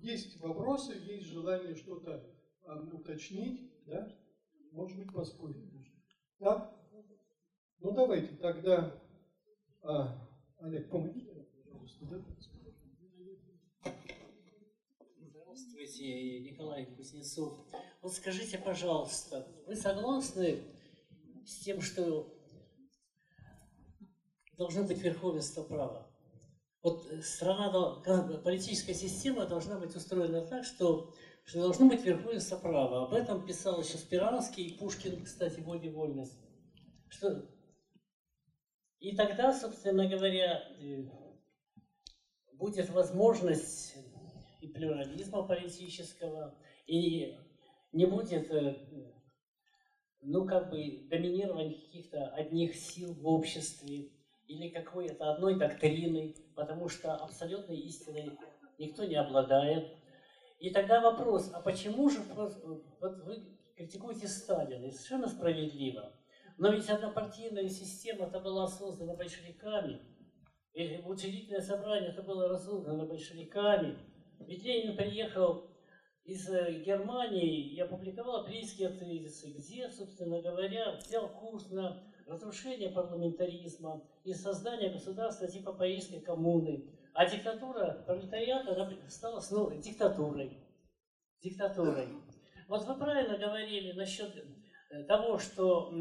есть вопросы, есть желание что-то а, уточнить, да? Может быть, поспорить можно. Да? Ну, давайте тогда, а, Олег, помогите, пожалуйста, да? Здравствуйте, Николай Кузнецов. Вот скажите, пожалуйста, вы согласны с тем, что должно быть верховенство права? Вот страна, политическая система должна быть устроена так, что, что должно быть верховенство права. Об этом писал еще Спиранский и Пушкин, кстати, воли вольность. Что... И тогда, собственно говоря, э, будет возможность и плюрализма политического, и не будет, э, ну, как бы, доминирования каких-то одних сил в обществе или какой-то одной доктрины, потому что абсолютной истиной никто не обладает. И тогда вопрос, а почему же, вот вы критикуете Сталина, и совершенно справедливо, но ведь однопартийная система это была создана большевиками, и учредительное собрание это было создано большевиками, ведь Ленин приехал из э, Германии и опубликовал апрельские тезисы, где, собственно говоря, взял курс на разрушение парламентаризма и создание государства типа Парижской коммуны. А диктатура пролетариата стала снова диктатурой. Диктатурой. Вот вы правильно говорили насчет э, того, что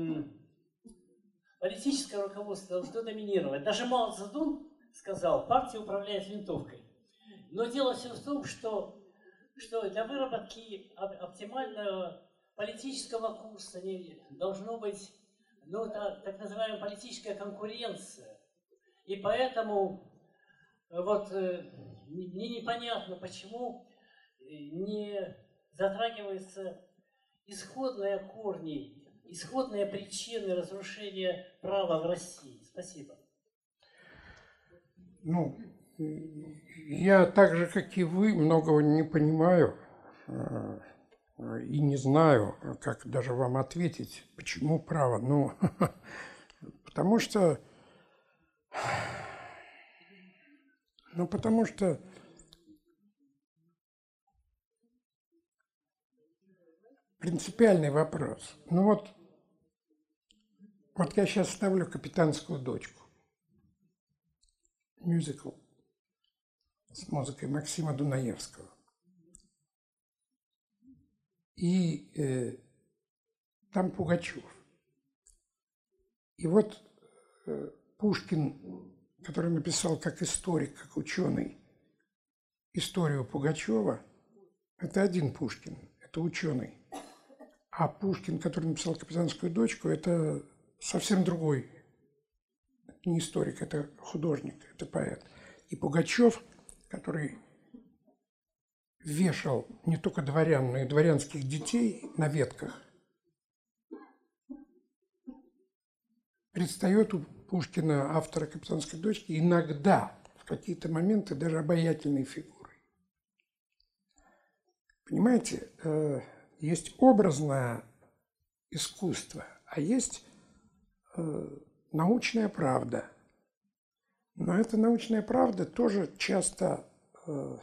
политическое руководство должно доминировать. Даже Мао Цзэдун сказал, партия управляет винтовкой. Но дело все в том, что, что для выработки оптимального политического курса не должно быть ну, это так называемая политическая конкуренция. И поэтому э, вот э, мне непонятно, почему э, не затрагиваются исходные корни, исходные причины разрушения права в России. Спасибо. Ну, я так же, как и вы, многого не понимаю и не знаю, как даже вам ответить, почему право. Ну, потому что... Ну, потому что принципиальный вопрос. Ну вот, вот я сейчас ставлю «Капитанскую дочку». Мюзикл с музыкой Максима Дунаевского. И э, там Пугачев. И вот э, Пушкин, который написал как историк, как ученый историю Пугачева, это один Пушкин, это ученый. А Пушкин, который написал «Капитанскую дочку», это совсем другой. не историк, это художник, это поэт. И Пугачев который вешал не только дворян, но и дворянских детей на ветках, предстает у Пушкина, автора «Капитанской дочки», иногда, в какие-то моменты, даже обаятельной фигурой. Понимаете, э, есть образное искусство, а есть э, научная правда – но эта научная правда тоже часто э,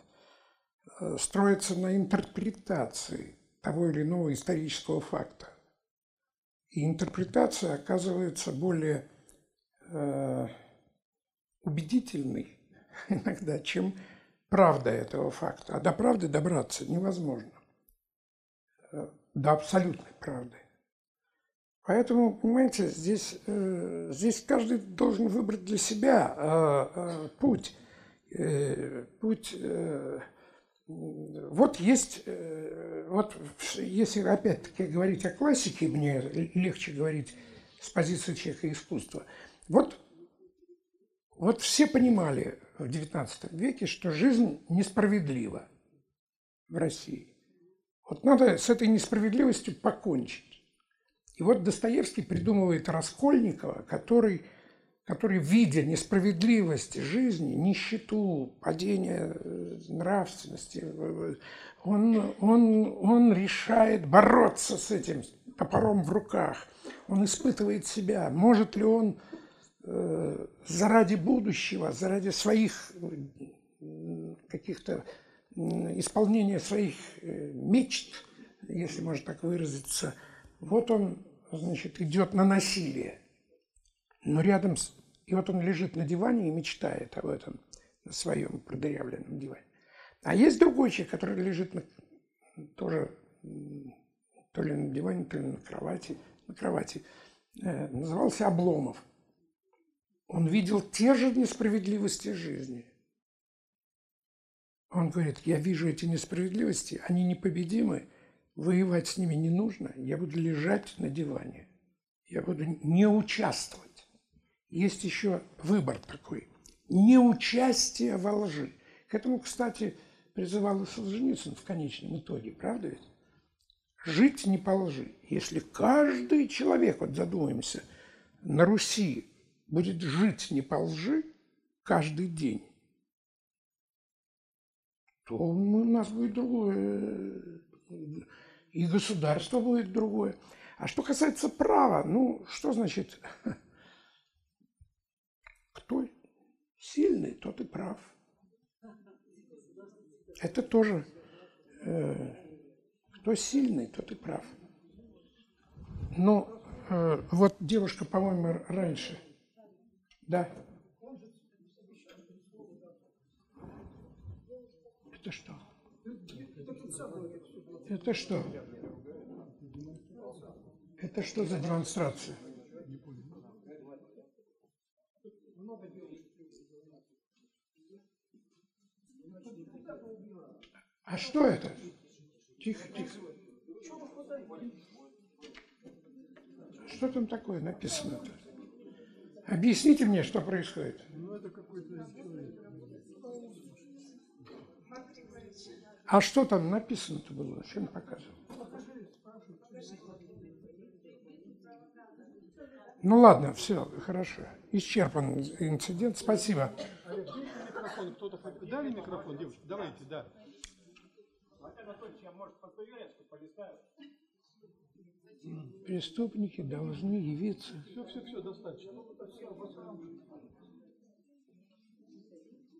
строится на интерпретации того или иного исторического факта. И интерпретация оказывается более э, убедительной иногда, чем правда этого факта. А до правды добраться невозможно. Э, до абсолютной правды. Поэтому, понимаете, здесь, э, здесь каждый должен выбрать для себя э, э, путь. Э, путь э, вот есть, э, вот если опять-таки говорить о классике, мне легче говорить с позиции человека искусства. Вот Вот все понимали в XIX веке, что жизнь несправедлива в России. Вот надо с этой несправедливостью покончить. И вот Достоевский придумывает Раскольникова, который, который видя несправедливость жизни, нищету, падение э, нравственности, он, он, он решает бороться с этим топором в руках. Он испытывает себя. Может ли он э, заради будущего, заради своих э, каких-то исполнения своих э, мечт, если можно так выразиться, вот он значит, идет на насилие. Но рядом. И вот он лежит на диване и мечтает об этом, на своем продырявленном диване. А есть другой человек, который лежит на... тоже то ли на диване, то ли на кровати, на кровати. Э, назывался Обломов. Он видел те же несправедливости жизни. Он говорит, я вижу эти несправедливости, они непобедимы, Воевать с ними не нужно. Я буду лежать на диване. Я буду не участвовать. Есть еще выбор такой. Неучастие во лжи. К этому, кстати, призывал и Солженицын в конечном итоге, правда ведь? Жить не по лжи. Если каждый человек, вот задумаемся, на Руси будет жить не по лжи каждый день, то у нас будет другое и государство будет другое. А что касается права, ну, что значит, кто сильный, тот и прав. Это тоже, э, кто сильный, тот и прав. Но э, вот девушка, по-моему, раньше, да. Это что? Это что? Это что за демонстрация? А что это? Тихо, тихо. Что там такое написано-то? Объясните мне, что происходит. Ну, это какой-то А что там написано-то было? Чем показывал? Ну ладно, все, хорошо. Исчерпан инцидент. Спасибо. Микрофон. Кто-то дали микрофон, девушка? Давайте, да. Преступники должны явиться. Все, все, все, достаточно.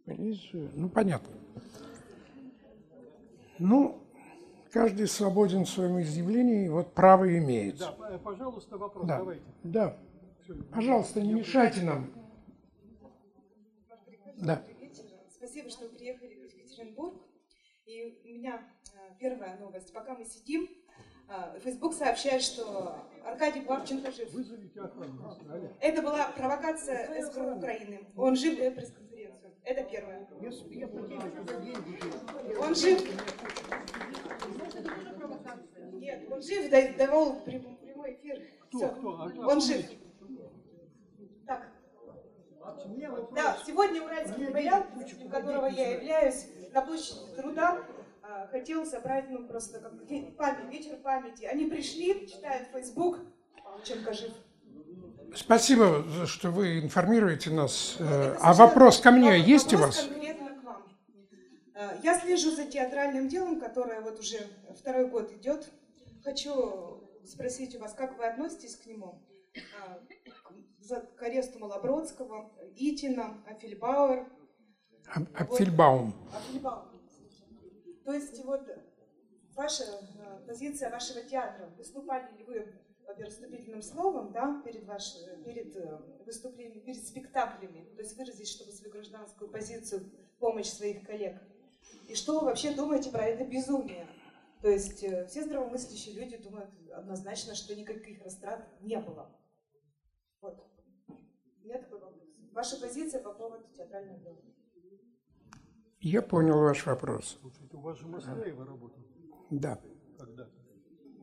Полицию. Ну, понятно. Ну, каждый свободен в своем изъявлении, вот право имеет. Да, пожалуйста, вопрос да. давайте. Да. Все. Пожалуйста, не мешайте нам. Да. Спасибо, что вы приехали в Екатеринбург. И у меня первая новость. Пока мы сидим, э, Facebook сообщает, что Аркадий Бабченко жив. Вызовите охрану. Это была провокация СБУ Украины. Он жив дает пресс-конференцию. Это первое. Он жив. Нет, он жив, давал прямой эфир. А он жив. Так. Да, сегодня уральский мемориал, которого я являюсь, на площади труда, а, хотел собрать, ну, просто как память, вечер памяти. Они пришли, читают Facebook, Павлченко жив. Спасибо, что вы информируете нас. Э, а вопрос ко мне есть у вас? конкретно к вам. Э, я слежу за театральным делом, которое вот уже второй год идет. Хочу спросить у вас, как вы относитесь к нему? Э, к аресту Малобродского, Итина, Афельбауэр. Афельбаум. Афельбаум. То есть вот ваша позиция вашего театра, выступали ли вы во-первых, вступительным словом, да, перед, ваш, перед э, выступлением, перед спектаклями, то есть выразить, чтобы свою гражданскую позицию, помощь своих коллег. И что вы вообще думаете про это безумие? То есть э, все здравомыслящие люди думают однозначно, что никаких растрат не было. Вот. У такой вопрос. Ваша позиция по поводу театрального дела? Я понял ваш вопрос. Слушайте, у вас же Москвеева работает. Да. Когда?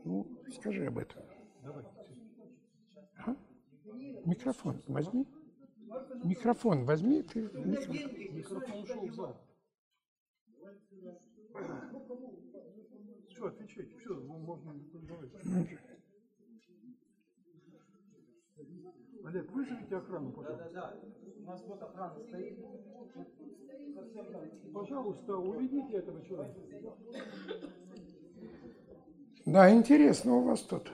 Ну, скажи об этом. А? Микрофон возьми. Микрофон возьми ты. Микрофон ушел в зал. Все, отвечайте, все, можно давайте. Олег, вызовите охрану, пожалуйста. Да, да, У нас вот охрана стоит. Пожалуйста, уведите этого человека. Да, интересно у вас тут.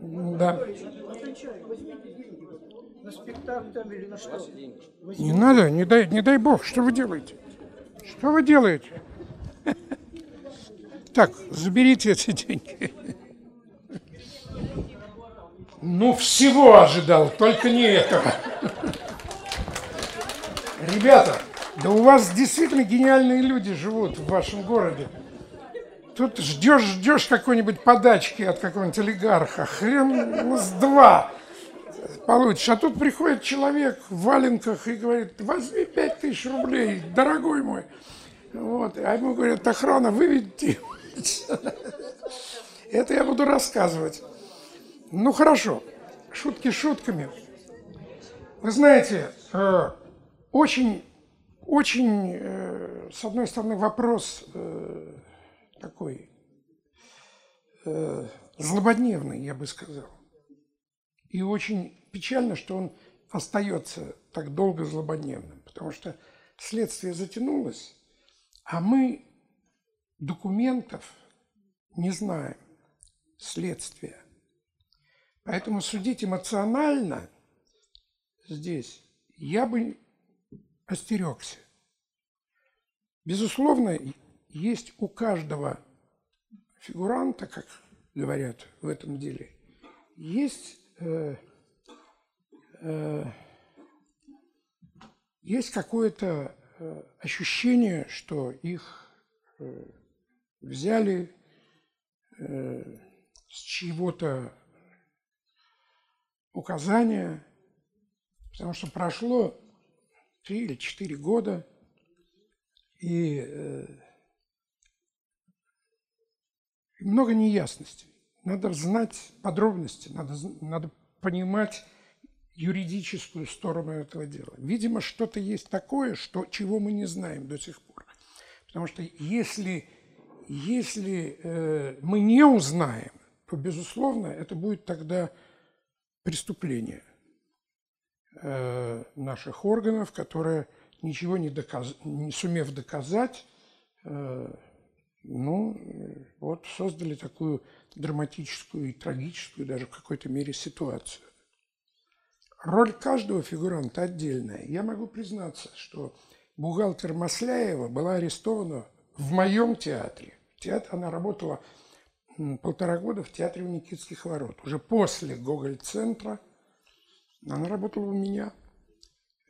Да. На спектакль там или на что? Не надо, не дай, не дай бог, что вы делаете? Что вы делаете? Так, заберите эти деньги. Ну, всего ожидал, только не этого. Ребята, да у вас действительно гениальные люди живут в вашем городе. Тут ждешь, ждешь какой-нибудь подачки от какого-нибудь олигарха, хрен с два получишь. А тут приходит человек в валенках и говорит, возьми пять тысяч рублей, дорогой мой. Вот. А ему говорят, охрана, выведите. Это я буду рассказывать. Ну хорошо, шутки шутками. Вы знаете, э, очень, очень, э, с одной стороны, вопрос э, такой злободневный, я бы сказал. И очень печально, что он остается так долго злободневным, потому что следствие затянулось, а мы документов не знаем, следствия. Поэтому судить эмоционально здесь я бы остерегся. Безусловно, есть у каждого фигуранта, как говорят в этом деле, есть э, э, есть какое-то э, ощущение, что их э, взяли э, с чьего-то указания, потому что прошло три или четыре года, и э, много неясностей. Надо знать подробности, надо, надо понимать юридическую сторону этого дела. Видимо, что-то есть такое, что, чего мы не знаем до сих пор. Потому что если, если э, мы не узнаем, то, безусловно, это будет тогда преступление э, наших органов, которые, ничего не, доказ... не сумев доказать, э, ну, вот создали такую драматическую и трагическую даже в какой-то мере ситуацию. Роль каждого фигуранта отдельная. Я могу признаться, что бухгалтер Масляева была арестована в моем театре. Театр, она работала полтора года в театре у Никитских ворот. Уже после Гоголь-центра она работала у меня.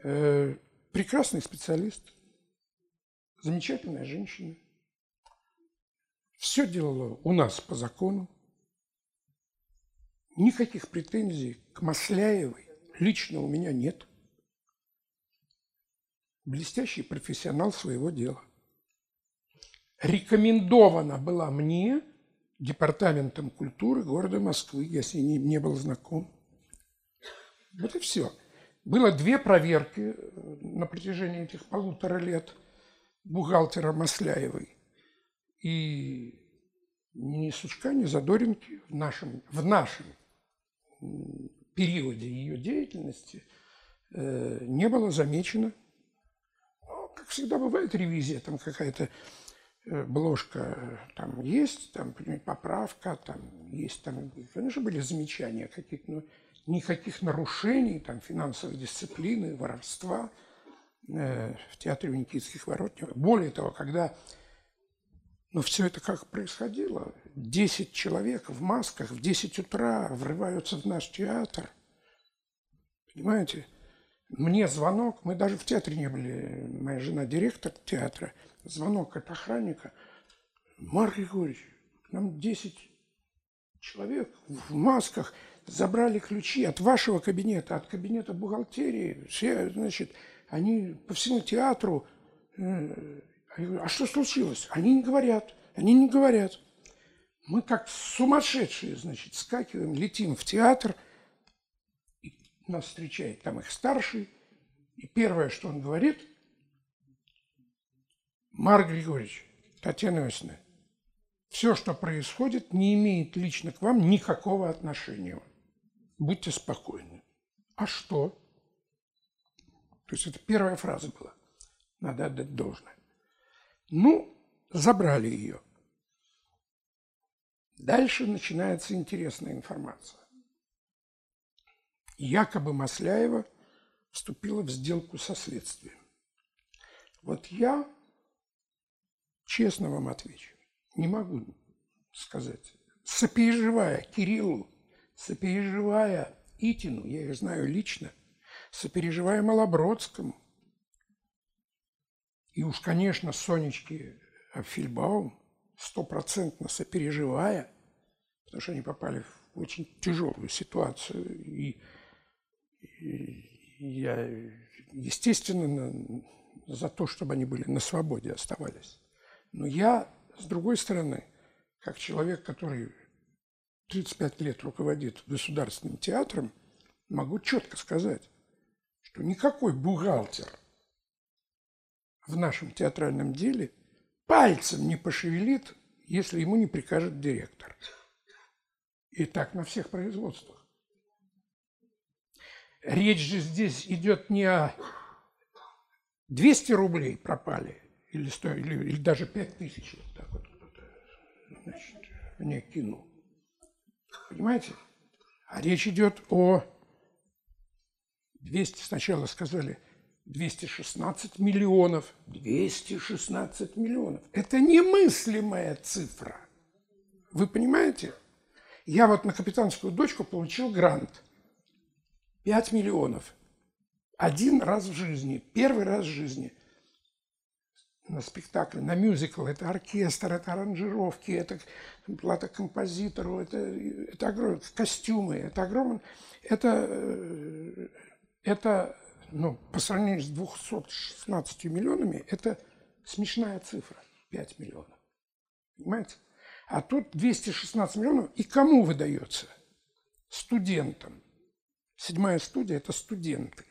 Э, прекрасный специалист, замечательная женщина. Все делала у нас по закону. Никаких претензий к Масляевой лично у меня нет. Блестящий профессионал своего дела. Рекомендована была мне Департаментом культуры города Москвы. С ней не, был знаком. Вот и все. Было две проверки э, на протяжении этих полутора лет бухгалтера Масляевой. И ни Сучка, ни Задоринки в нашем, в нашем периоде ее деятельности э, не было замечено. Ну, как всегда бывает ревизия, там какая-то бложка э, там есть, там поправка, там есть, там, конечно, были замечания какие-то, но никаких нарушений, там, финансовой дисциплины, воровства э, в театре у Никитских ворот. Более того, когда но ну, все это как происходило? Десять человек в масках в 10 утра врываются в наш театр. Понимаете? Мне звонок, мы даже в театре не были, моя жена директор театра, звонок от охранника. Марк Григорьевич, нам 10 человек в масках забрали ключи от вашего кабинета, от кабинета бухгалтерии. Все, значит, они по всему театру. Э, говорю, а что случилось? Они не говорят, они не говорят. Мы как сумасшедшие, значит, скакиваем, летим в театр. Нас встречает там их старший. И первое, что он говорит, Марк Григорьевич, Татьяна Иосифовна, все, что происходит, не имеет лично к вам никакого отношения. Будьте спокойны. А что? То есть это первая фраза была. Надо отдать должное. Ну, забрали ее. Дальше начинается интересная информация. Якобы Масляева вступила в сделку со следствием. Вот я, честно вам отвечу, не могу сказать. Сопереживая Кириллу, сопереживая Итину, я их знаю лично, сопереживая Малобродскому, и уж, конечно, Сонечке Фильбаум, стопроцентно сопереживая, потому что они попали в очень тяжелую ситуацию, и, я, естественно, за то, чтобы они были на свободе оставались. Но я с другой стороны, как человек, который 35 лет руководит государственным театром, могу четко сказать, что никакой бухгалтер в нашем театральном деле пальцем не пошевелит, если ему не прикажет директор. И так на всех производствах. Речь же здесь идет не о 200 рублей пропали, или, 100, или, или даже 5 тысяч, вот так вот значит, мне кинул. Понимаете? А речь идет о 200, сначала сказали 216 миллионов. 216 миллионов. Это немыслимая цифра. Вы понимаете? Я вот на капитанскую дочку получил грант. 5 миллионов. Один раз в жизни, первый раз в жизни – на спектакль, на мюзикл. Это оркестр, это аранжировки, это плата композитору, это, это огромные костюмы, это огромное, это, э, это ну, по сравнению с 216 миллионами, это смешная цифра, 5 миллионов. Понимаете? А тут 216 миллионов. И кому выдается? Студентам. Седьмая студия – это студенты,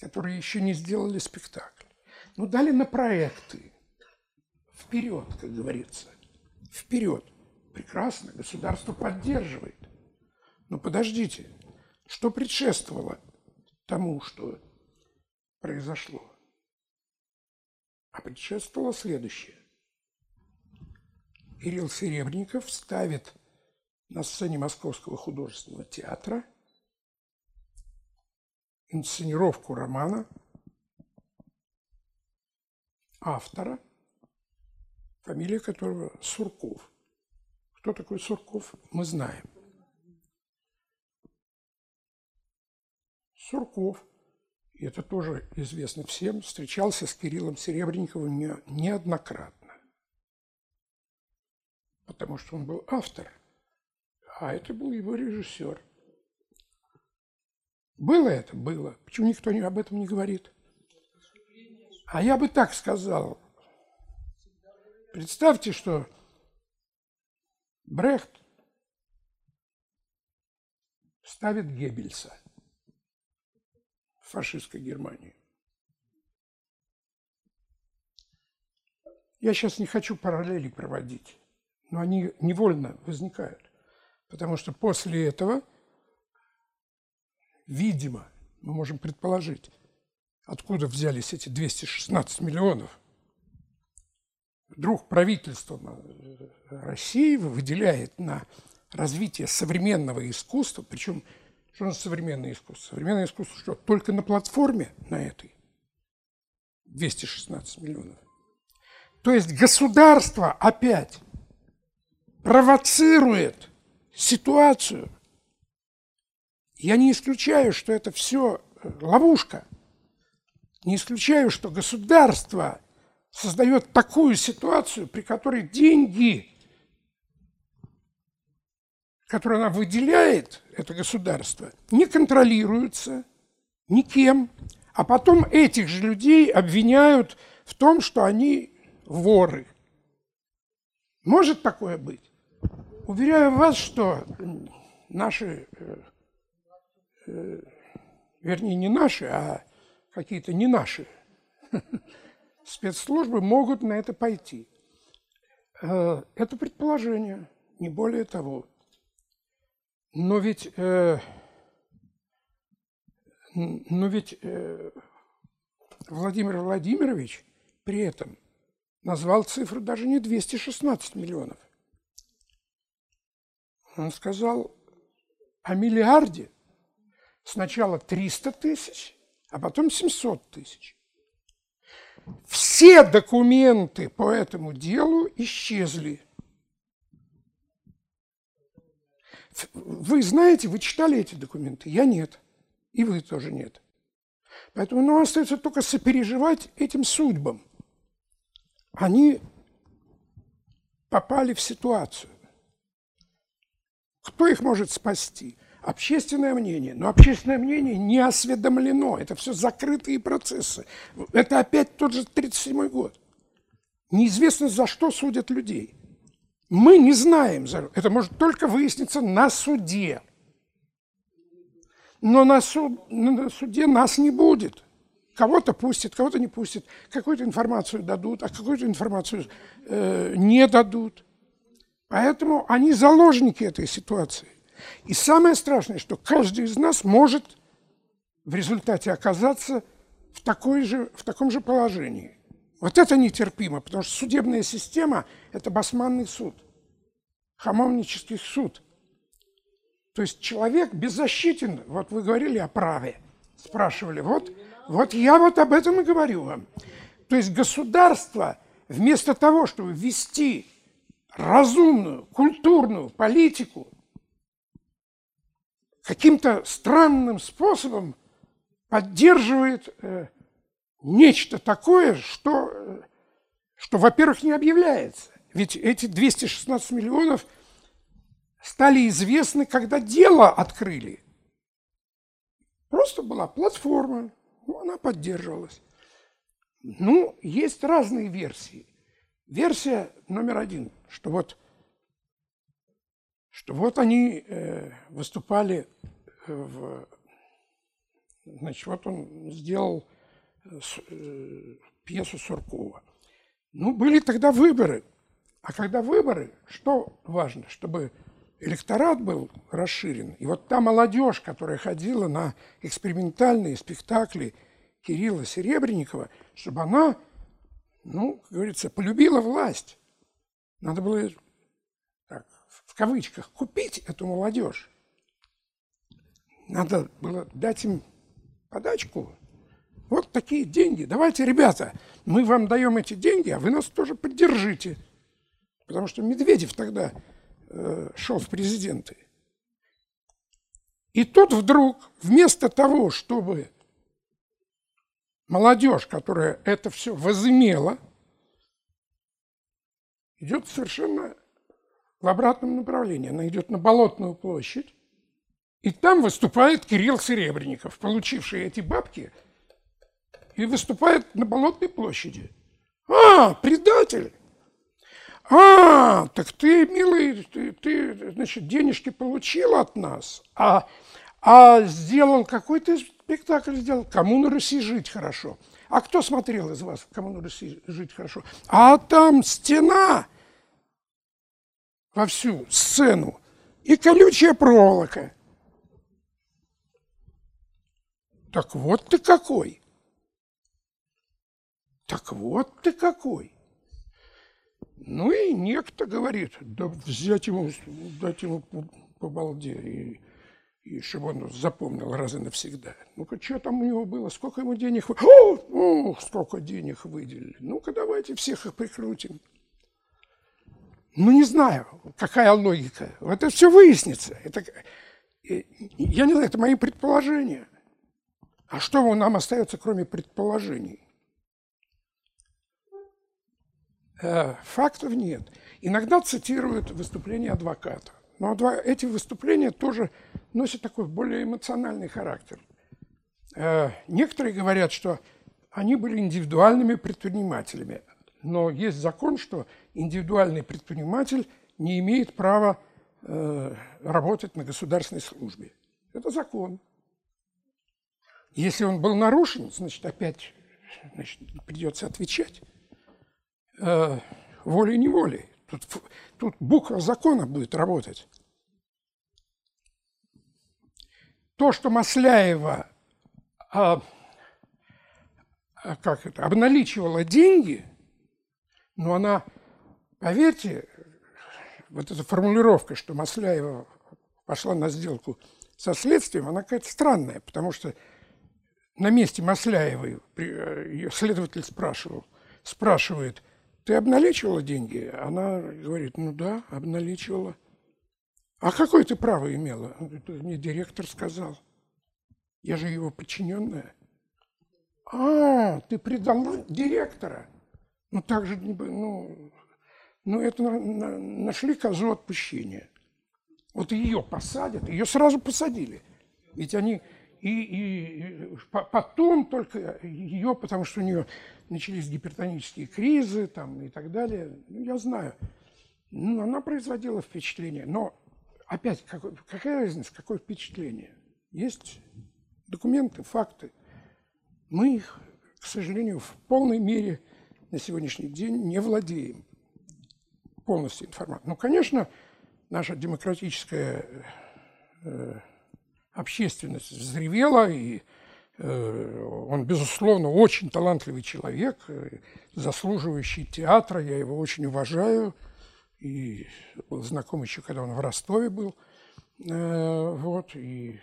которые еще не сделали спектакль. Ну, дали на проекты. Вперед, как говорится. Вперед. Прекрасно, государство поддерживает. Но подождите, что предшествовало тому, что произошло? А предшествовало следующее. Кирилл Серебренников ставит на сцене Московского художественного театра инсценировку романа – автора, фамилия которого Сурков. Кто такой Сурков, мы знаем. Сурков, и это тоже известно всем, встречался с Кириллом Серебренниковым не, неоднократно. Потому что он был автор, а это был его режиссер. Было это? Было. Почему никто об этом не говорит? А я бы так сказал. Представьте, что Брехт ставит Геббельса в фашистской Германии. Я сейчас не хочу параллели проводить, но они невольно возникают. Потому что после этого, видимо, мы можем предположить, Откуда взялись эти 216 миллионов? Вдруг правительство э, России выделяет на развитие современного искусства, причем что нас современное искусство? Современное искусство что? Только на платформе на этой 216 миллионов. То есть государство опять провоцирует ситуацию. Я не исключаю, что это все э, ловушка – не исключаю, что государство создает такую ситуацию, при которой деньги, которые она выделяет, это государство, не контролируются никем, а потом этих же людей обвиняют в том, что они воры. Может такое быть? Уверяю вас, что наши, э, вернее, не наши, а какие-то не наши спецслужбы могут на это пойти. Э, это предположение, не более того. Но ведь, но ведь Владимир Владимирович при этом назвал цифру даже не 216 миллионов. Он сказал о миллиарде. Сначала 300 тысяч, а потом 700 тысяч. Все документы по этому делу исчезли. Вы знаете, вы читали эти документы? Я нет. И вы тоже нет. Поэтому нам остается только сопереживать этим судьбам. Они попали в ситуацию. Кто их может спасти? Общественное мнение. Но общественное мнение не осведомлено. Это все закрытые процессы. Это опять тот же 1937 год. Неизвестно, за что судят людей. Мы не знаем. Это может только выясниться на суде. Но на, суд, на суде нас не будет. Кого-то пустят, кого-то не пустят. Какую-то информацию дадут, а какую-то информацию э, не дадут. Поэтому они заложники этой ситуации. И самое страшное, что каждый из нас может в результате оказаться в, такой же, в таком же положении. Вот это нетерпимо, потому что судебная система – это басманный суд, хамовнический суд. То есть человек беззащитен. Вот вы говорили о праве, спрашивали. Вот, вот я вот об этом и говорю вам. То есть государство вместо того, чтобы вести разумную, культурную политику каким-то странным способом поддерживает э, нечто такое, что, э, что, во-первых, не объявляется. Ведь эти 216 миллионов стали известны, когда дело открыли. Просто была платформа, ну, она поддерживалась. Ну, есть разные версии. Версия номер один, что вот, что вот они э, выступали э, в... Значит, вот он сделал э, пьесу Суркова. Ну, были тогда выборы. А когда выборы, что важно? Чтобы электорат был расширен. И вот та молодежь, которая ходила на экспериментальные спектакли Кирилла Серебренникова, чтобы она ну, как говорится, полюбила власть. Надо было, в кавычках, купить эту молодежь. Надо было дать им подачку. Вот такие деньги. Давайте, ребята, мы вам даем эти деньги, а вы нас тоже поддержите. Потому что Медведев тогда э, шел в президенты. И тут вдруг, вместо того, чтобы молодежь, которая это все возымела, идет совершенно в обратном направлении. Она идет на Болотную площадь, и там выступает Кирилл Серебренников, получивший эти бабки, и выступает на Болотной площади. А, предатель! А, так ты, милый, ты, ты значит, денежки получил от нас, а, а сделал какой-то спектакль сделал. Кому на Руси жить хорошо? А кто смотрел из вас, кому на Руси жить хорошо? А там стена во всю сцену и колючая проволока. Так вот ты какой. Так вот ты какой. Ну и некто говорит, да взять ему, дать ему по балде. И и чтобы он запомнил раз и навсегда. Ну-ка, что там у него было, сколько ему денег... О, о, сколько денег выделили. Ну-ка, давайте всех их прикрутим. Ну, не знаю, какая логика. Это все выяснится. Это, я не знаю, это мои предположения. А что нам остается, кроме предположений? Э, фактов нет. Иногда цитируют выступление адвоката. Но эти выступления тоже носят такой более эмоциональный характер. Э, некоторые говорят, что они были индивидуальными предпринимателями, но есть закон, что индивидуальный предприниматель не имеет права э, работать на государственной службе. Это закон. Если он был нарушен, значит, опять значит, придется отвечать э, волей-неволей. Тут, тут буква закона будет работать. То, что Масляева а, а, как это, обналичивала деньги, но она, поверьте, вот эта формулировка, что Масляева пошла на сделку со следствием, она какая-то странная, потому что на месте Масляевой э, ее следователь спрашивал, спрашивает, ты обналичивала деньги? Она говорит, ну да, обналичивала. А какое ты право имела? Мне директор сказал. Я же его подчиненная. А, ты предала директора. Ну так же, ну, ну это на, на, нашли козу отпущения. Вот ее посадят, ее сразу посадили. Ведь они и, и потом только ее, потому что у нее начались гипертонические кризы там, и так далее. Ну, я знаю. Ну, она производила впечатление. Но опять, какой, какая разница, какое впечатление? Есть документы, факты. Мы их, к сожалению, в полной мере на сегодняшний день не владеем полностью информацией. Ну, конечно, наша демократическая э, общественность взревела, и э, он, безусловно, очень талантливый человек, э, заслуживающий театра, я его очень уважаю, и был знаком еще, когда он в Ростове был, вот, и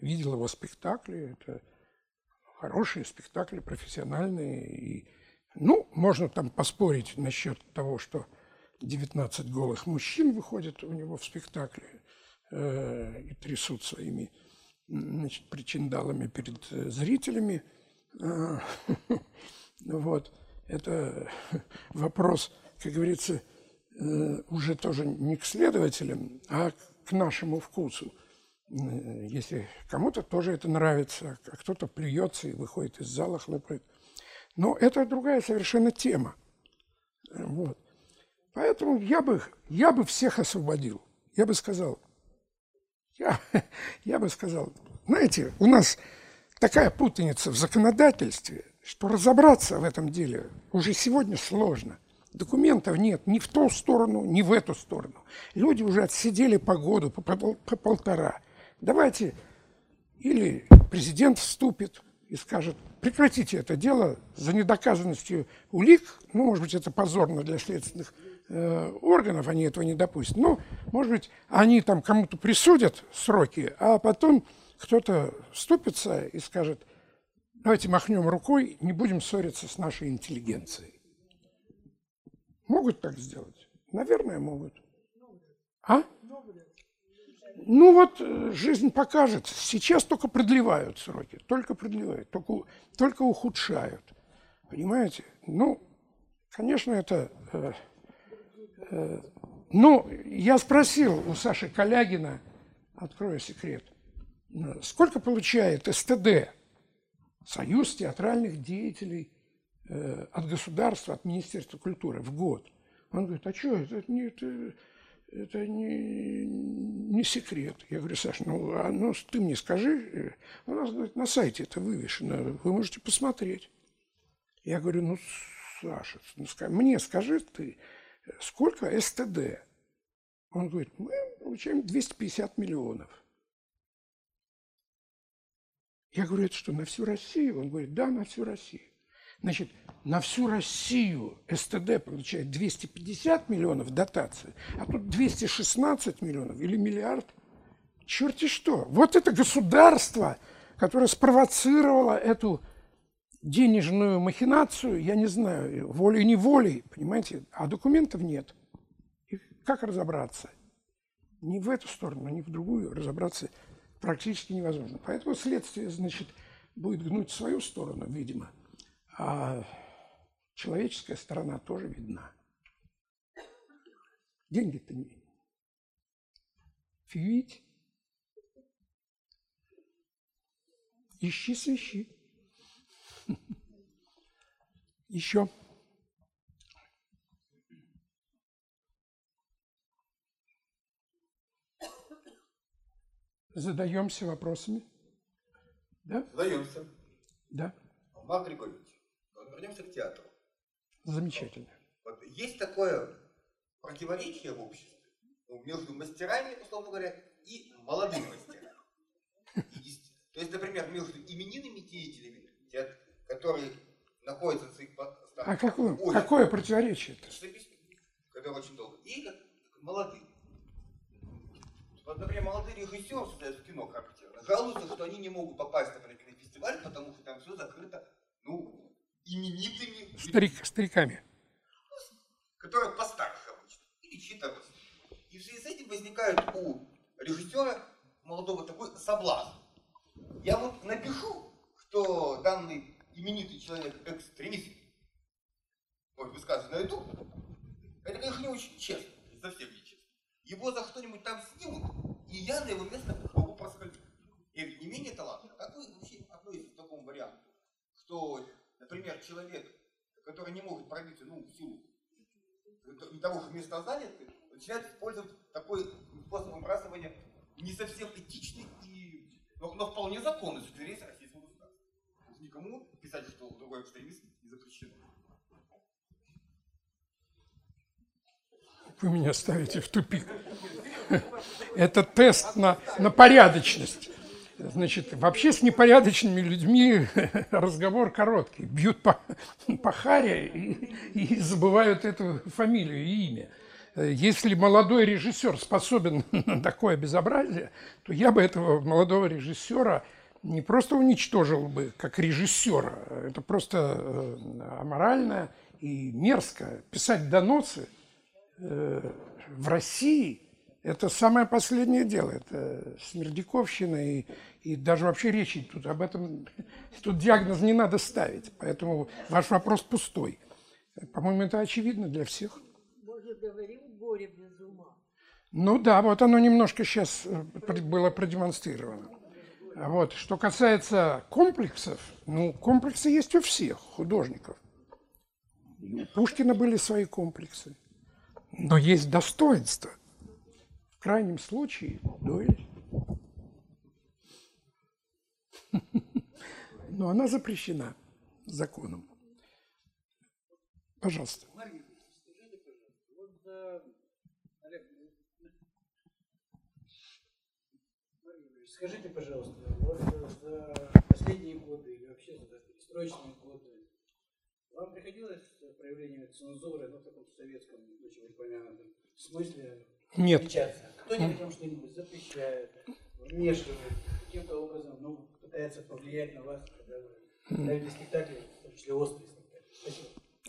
видел его спектакли, это хорошие спектакли, профессиональные, и, ну, можно там поспорить насчет того, что 19 голых мужчин выходят у него в спектакле, Э, и трясут своими значит, причиндалами перед э, зрителями. Э, вот. Это вопрос, как говорится, уже тоже не к следователям, а к нашему вкусу. Если кому-то тоже это нравится, а кто-то плюется и выходит из зала, хлопает. Но это другая совершенно тема. Вот. Поэтому я бы, я бы всех освободил. Я бы сказал, я, я бы сказал, знаете, у нас такая путаница в законодательстве, что разобраться в этом деле уже сегодня сложно. Документов нет ни в ту сторону, ни в эту сторону. Люди уже отсидели по году, по, по, по полтора. Давайте или президент вступит и скажет, прекратите это дело за недоказанностью улик, ну, может быть, это позорно для следственных органов, они этого не допустят. Ну, может быть, они там кому-то присудят сроки, а потом кто-то вступится и скажет, давайте махнем рукой, не будем ссориться с нашей интеллигенцией. Могут так сделать? Наверное, могут. А? Ну вот, э, жизнь покажет. Сейчас только продлевают сроки, только продлевают, только, только ухудшают. Понимаете? Ну, конечно, это э, Э, ну, я спросил у Саши Калягина, открою секрет, э, сколько получает СТД, Союз театральных деятелей э, от государства, от Министерства культуры в год? Он говорит, а что, это, не, это, это не, не секрет. Я говорю, Саша, ну, а, ну ты мне скажи, у нас говорит, на сайте это вывешено, вы можете посмотреть. Я говорю, ну, Саша, ну, мне скажи ты, сколько СТД? Он говорит, мы получаем 250 миллионов. Я говорю, это что, на всю Россию? Он говорит, да, на всю Россию. Значит, на всю Россию СТД получает 250 миллионов дотации, а тут 216 миллионов или миллиард. Черти что. Вот это государство, которое спровоцировало эту денежную махинацию, я не знаю, волей-неволей, понимаете, а документов нет. И как разобраться? Ни в эту сторону, ни в другую разобраться практически невозможно. Поэтому следствие, значит, будет гнуть свою сторону, видимо, а человеческая сторона тоже видна. Деньги-то не... Фьюить. Ищи свищи. Еще. Задаемся вопросами. Да? Задаемся. Да. Марк Григорьевич, вернемся к театру. Замечательно. Вот есть такое противоречие в обществе между мастерами, условно говоря, и молодыми мастерами. То есть, например, между именинными деятелями, те- которые находятся на своих постах, А какое, очень- какое объясню. Которые очень долго. И как- как молодые. Вот, например, молодые режиссеры создают кино характерно. Жалуются, что они не могут попасть на кинофестиваль, потому что там все закрыто, ну, именитыми Старик, стариками. которые постарше обычно, или чьи-то. И в связи с этим возникает у режиссера молодого такой соблазн. Я вот напишу, что данный именитый человек экстремист, может высказывать на YouTube, это, конечно, не очень честно, совсем не честно. Его за что-нибудь там снимут, и я на его место могу проскользнуть. И это не менее талантливый. Как вы вообще относитесь к такому варианту? Что, например, человек, который не может пробиться, ну, в силу того же места занятых, начинает использовать такой способ выбрасывания не совсем этичный, и, но, но вполне законный с точки российского государства. То есть Никому писать, что другой экстремист не запрещено. Вы меня ставите в тупик. Это тест на, на порядочность. Значит, вообще с непорядочными людьми разговор короткий. Бьют по, по харе и, и забывают эту фамилию и имя. Если молодой режиссер способен на такое безобразие, то я бы этого молодого режиссера не просто уничтожил бы как режиссера, это просто э, аморально и мерзко. Писать доносы э, в России – это самое последнее дело. Это смердяковщина и, и даже вообще речи тут об этом, тут диагноз не надо ставить. Поэтому ваш вопрос пустой. По-моему, это очевидно для всех. Мы же говорим горе без ума. Ну да, вот оно немножко сейчас было продемонстрировано. Вот. Что касается комплексов, ну, комплексы есть у всех художников. У Пушкина были свои комплексы. Но есть достоинство. В крайнем случае, дуэль. Но она запрещена законом. Пожалуйста. Марья, скажите, пожалуйста, вот за, Олег, Марья Юрьевич, скажите, пожалуйста, вот за последние годы или вообще за перестроечные годы вам приходилось проявление цензуры, ну, в таком советском, вышеупомянутом смысле Нет. встречаться? Кто-нибудь вам что-нибудь запрещает, вмешивает, каким-то образом, ну, пытается повлиять на вас, когда вы ставите спектакли, в том числе острые спектакли? Спасибо.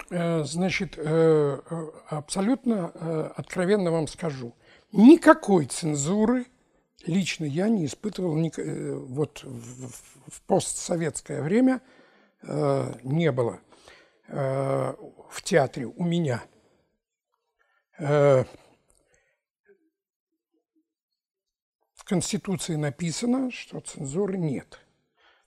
Э, Значит, э, э, абсолютно э, откровенно вам скажу. Никакой цензуры лично я не испытывал ник- э, вот в, постсоветское время э, не было э, в театре у меня. Э, В Конституции написано, что цензуры нет.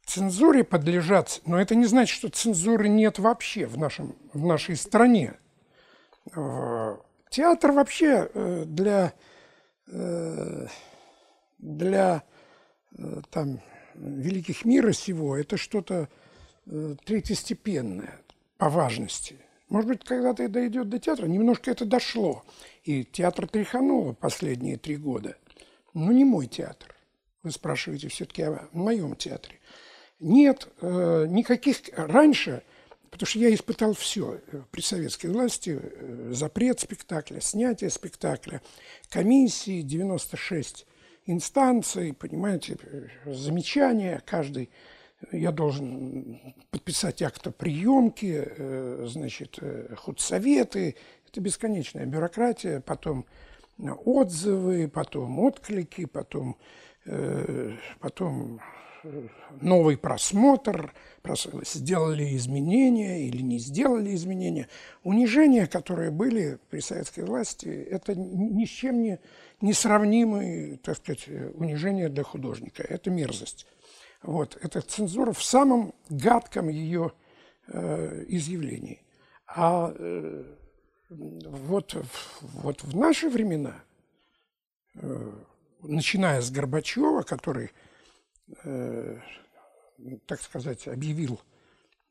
Цензуре подлежат, но это не значит, что цензуры нет вообще в, нашем, в нашей стране. Э, Театр вообще э, для, э, для э, там, великих мира сего это что-то э, третьестепенное по важности. Может быть, когда-то и дойдет до театра, немножко это дошло. И театр тряхануло последние три года. Но не мой театр. Вы спрашиваете все-таки о моем театре. Нет э, никаких... Раньше, потому что я испытал все при советской власти, запрет спектакля, снятие спектакля, комиссии, 96 инстанций, понимаете, э, замечания каждый. Я должен подписать акт о приемке, э, значит, э, худсоветы. Это бесконечная бюрократия, потом отзывы, потом отклики, потом, э, потом э, новый просмотр, прос- сделали изменения или не сделали изменения. Унижения, которые были при советской власти, это ни с чем не, не сравнимые, так сказать, унижения для художника. Это мерзость. Вот, это цензура в самом гадком ее э, изъявлении. А э, вот, вот в наши времена э, начиная с Горбачева, который, э, так сказать, объявил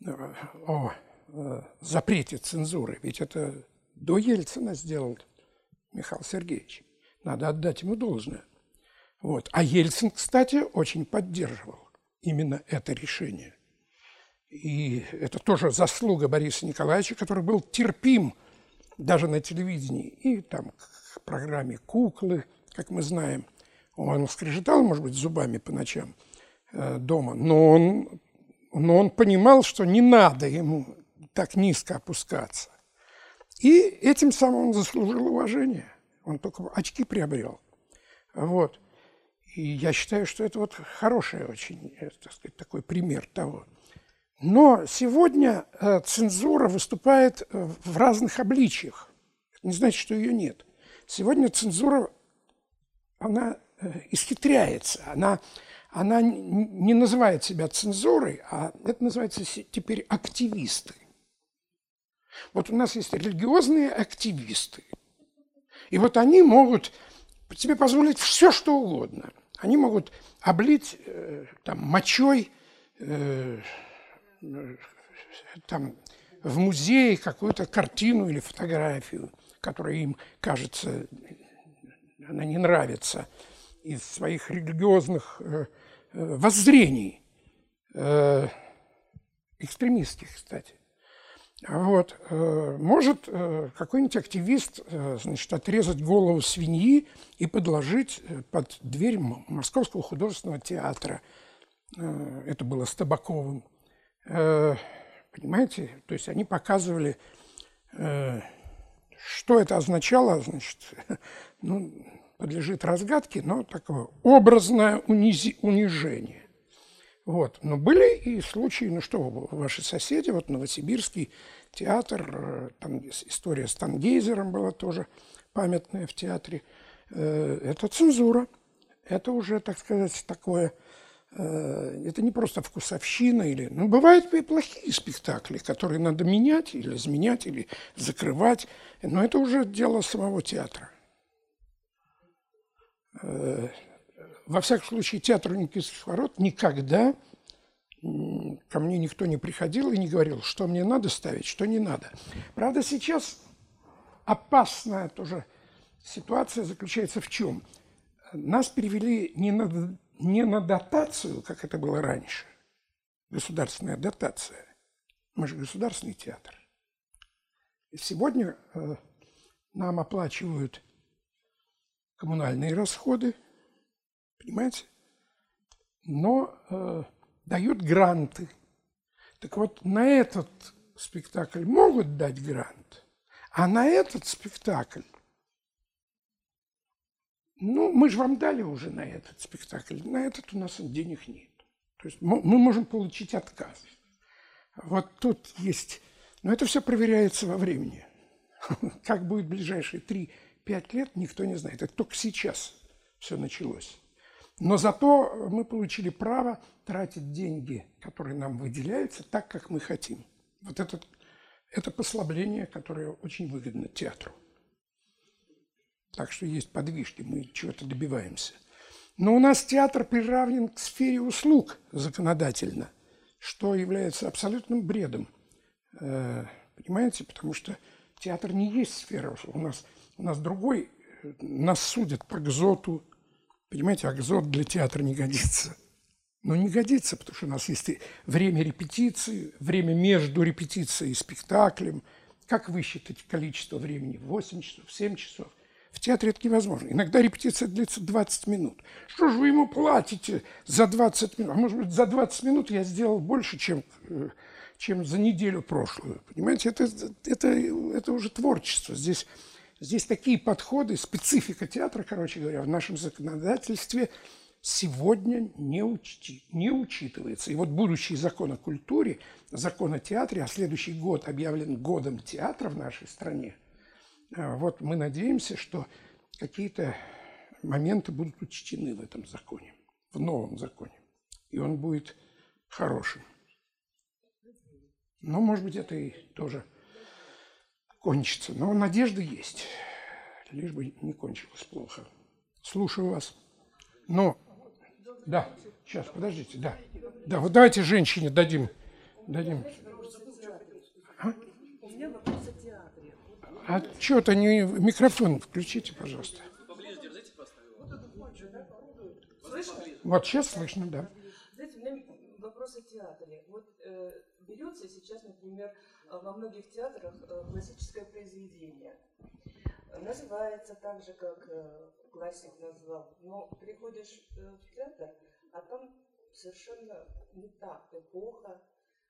э, о э, запрете цензуры, ведь это до Ельцина сделал Михаил Сергеевич. Надо отдать ему должное. Вот. А Ельцин, кстати, очень поддерживал именно это решение. И это тоже заслуга Бориса Николаевича, который был терпим даже на телевидении. И там к программе «Куклы», как мы знаем, он скрежетал, может быть, зубами по ночам э, дома, но он, но он понимал, что не надо ему так низко опускаться. И этим самым он заслужил уважение. Он только очки приобрел. Вот. И я считаю, что это вот хороший очень, э, так сказать, такой пример того. Но сегодня э, цензура выступает э, в разных обличиях. Это не значит, что ее нет. Сегодня цензура, она исхитряется, она, она не называет себя цензурой, а это называется теперь активисты. Вот у нас есть религиозные активисты. И вот они могут себе позволить все, что угодно. Они могут облить э, там, мочой э, там, в музее какую-то картину или фотографию, которая им кажется, она не нравится, из своих религиозных э, э воззрений, э, экстремистских, кстати. Вот. Э, может э, какой-нибудь активист э, значит, отрезать голову свиньи и подложить под дверь Московского художественного театра. Это было с Табаковым. Понимаете? То есть они показывали, что это означало, значит, ну, подлежит разгадке, но такое образное унижение. Вот. Но были и случаи, ну что, ваши соседи, вот Новосибирский театр, э, там история с Тангейзером была тоже памятная в театре. Э, это цензура. Это уже, так сказать, такое... Э, это не просто вкусовщина или... Ну, бывают и плохие спектакли, которые надо менять или изменять, или закрывать. Но это уже дело самого театра. Во всяком случае, театр Никитских ворот никогда ко мне никто не приходил и не говорил, что мне надо ставить, что не надо. Правда, сейчас опасная тоже ситуация заключается в чем? Нас перевели не на, не на дотацию, как это было раньше, государственная дотация. Мы же государственный театр. И сегодня э, нам оплачивают коммунальные расходы – Понимаете? Но э, дают гранты. Так вот, на этот спектакль могут дать грант, а на этот спектакль, ну, мы же вам дали уже на этот спектакль, на этот у нас денег нет. То есть мы можем получить отказ. Вот тут есть... Но это все проверяется во времени. Как будет ближайшие 3-5 лет, никто не знает. Это только сейчас все началось. Но зато мы получили право тратить деньги, которые нам выделяются, так, как мы хотим. Вот это, это послабление, которое очень выгодно театру. Так что есть подвижки, мы чего-то добиваемся. Но у нас театр приравнен к сфере услуг законодательно, что является абсолютным бредом. Э, понимаете? Потому что театр не есть сфера услуг. У нас, у нас другой, э, нас судят по ГЗОТу, Понимаете, акзот для театра не годится. Но не годится, потому что у нас есть время репетиции, время между репетицией и спектаклем. Как высчитать количество времени? 8 часов, 7 часов? В театре это невозможно. Иногда репетиция длится 20 минут. Что же вы ему платите за 20 минут? А может быть, за 20 минут я сделал больше, чем, э, чем за неделю прошлую. Понимаете, это, это, это уже творчество. Здесь Здесь такие подходы, специфика театра, короче говоря, в нашем законодательстве сегодня не, учти, не учитывается. И вот будущий закон о культуре, закон о театре, а следующий год объявлен годом театра в нашей стране, а, вот мы надеемся, что какие-то моменты будут учтены в этом законе, в новом законе. И он будет хорошим. Но, может быть, это и тоже кончится. Но надежда есть, лишь бы не кончилось плохо. Слушаю вас. Ну, да, сейчас, подождите, да. Да, вот давайте женщине дадим. дадим. А? А что-то не... Микрофон включите, пожалуйста. Вот сейчас слышно, да. Знаете, у меня вопрос о театре. Вот э, берется сейчас, например, во многих театрах э, классическое произведение. Называется так же, как э, классик назвал. Но приходишь э, в театр, а там совершенно не так. Эпоха,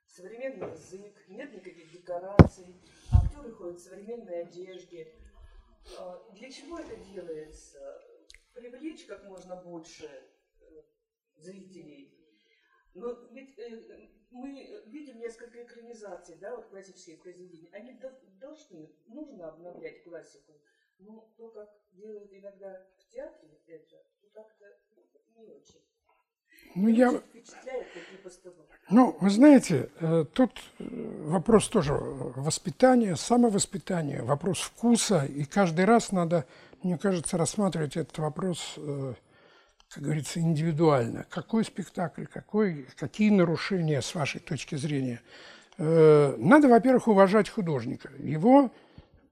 современный язык, нет никаких декораций, актеры ходят в современной одежде. Для чего это делается? Привлечь как можно больше э, зрителей. Но ведь э, мы видим несколько экранизаций, да, вот классических произведений. Они до- должны, нужно обновлять классику. Но то, как делают иногда в театре это, то как-то не очень. Ну, Не я... Ну, вы знаете, э, тут э, вопрос тоже воспитания, самовоспитания, вопрос вкуса, и каждый раз надо, мне кажется, рассматривать этот вопрос, э, как говорится, индивидуально. Какой спектакль, какой, какие нарушения с вашей точки зрения. Э, Надо, во-первых, уважать художника, его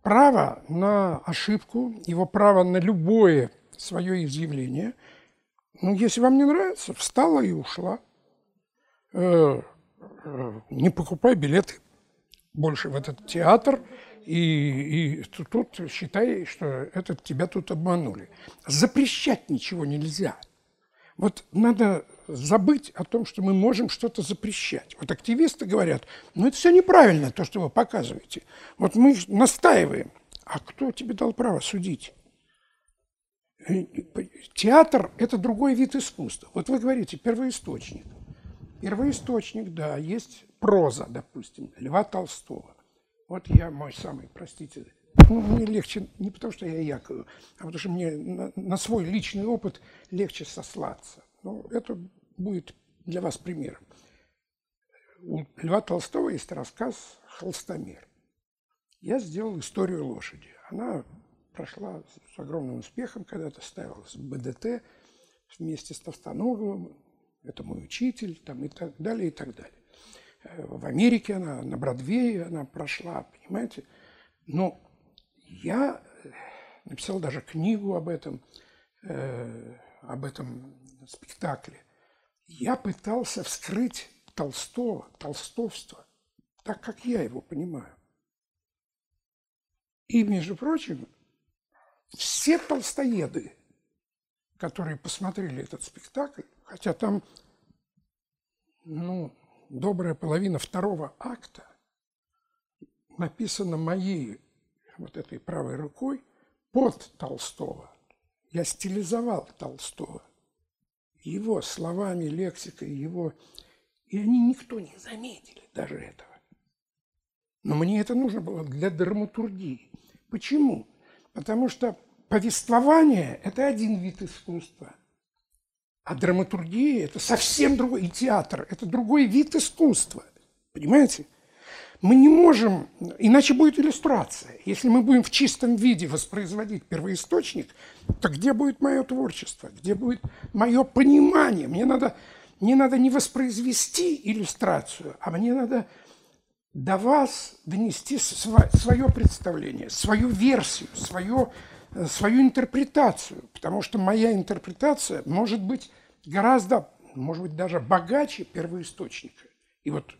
право на ошибку, его право на любое свое изъявление. Ну, если вам не нравится, встала и ушла э, э, не покупай билеты больше в этот театр, и, и ту- тут считай, что этот тебя тут обманули. Запрещать ничего нельзя. Вот надо забыть о том, что мы можем что-то запрещать. Вот активисты говорят, ну это все неправильно, то, что вы показываете. Вот мы настаиваем. А кто тебе дал право судить? Э, Театр – это другой вид искусства. Вот вы говорите, первоисточник. Первоисточник, да, есть проза, допустим, Льва Толстого. Вот я мой самый, простите, ну, мне легче не потому, что я якую, а потому что мне на, на свой личный опыт легче сослаться. Ну, это будет для вас примером. У Льва Толстого есть рассказ «Холстомер». Я сделал историю лошади. Она прошла с огромным успехом, когда-то ставилась в БДТ вместе с Толстоноговым, это мой учитель, там, и так далее, и так далее. Э, В Америке она, на Бродвее она прошла, понимаете? Но я э, написал даже книгу об этом, э, об этом спектакле. Я пытался вскрыть Толстого, толстовство, так, как я его понимаю. И, между прочим, все толстоеды, которые посмотрели этот спектакль, хотя там, ну, добрая половина второго акта написана моей вот этой правой рукой под Толстого. Я стилизовал Толстого. Его словами, лексикой, его... И они никто не заметили даже этого. Но мне это нужно было для драматургии. Почему? Потому что повествование – это один вид искусства, а драматургия – это совсем другой, и театр – это другой вид искусства. Понимаете? Мы не можем, иначе будет иллюстрация. Если мы будем в чистом виде воспроизводить первоисточник, то где будет мое творчество, где будет мое понимание? Мне надо, мне надо не воспроизвести иллюстрацию, а мне надо до вас донести свое представление, свою версию, свое, свою интерпретацию. Потому что моя интерпретация может быть гораздо, может быть, даже богаче первоисточника. И вот,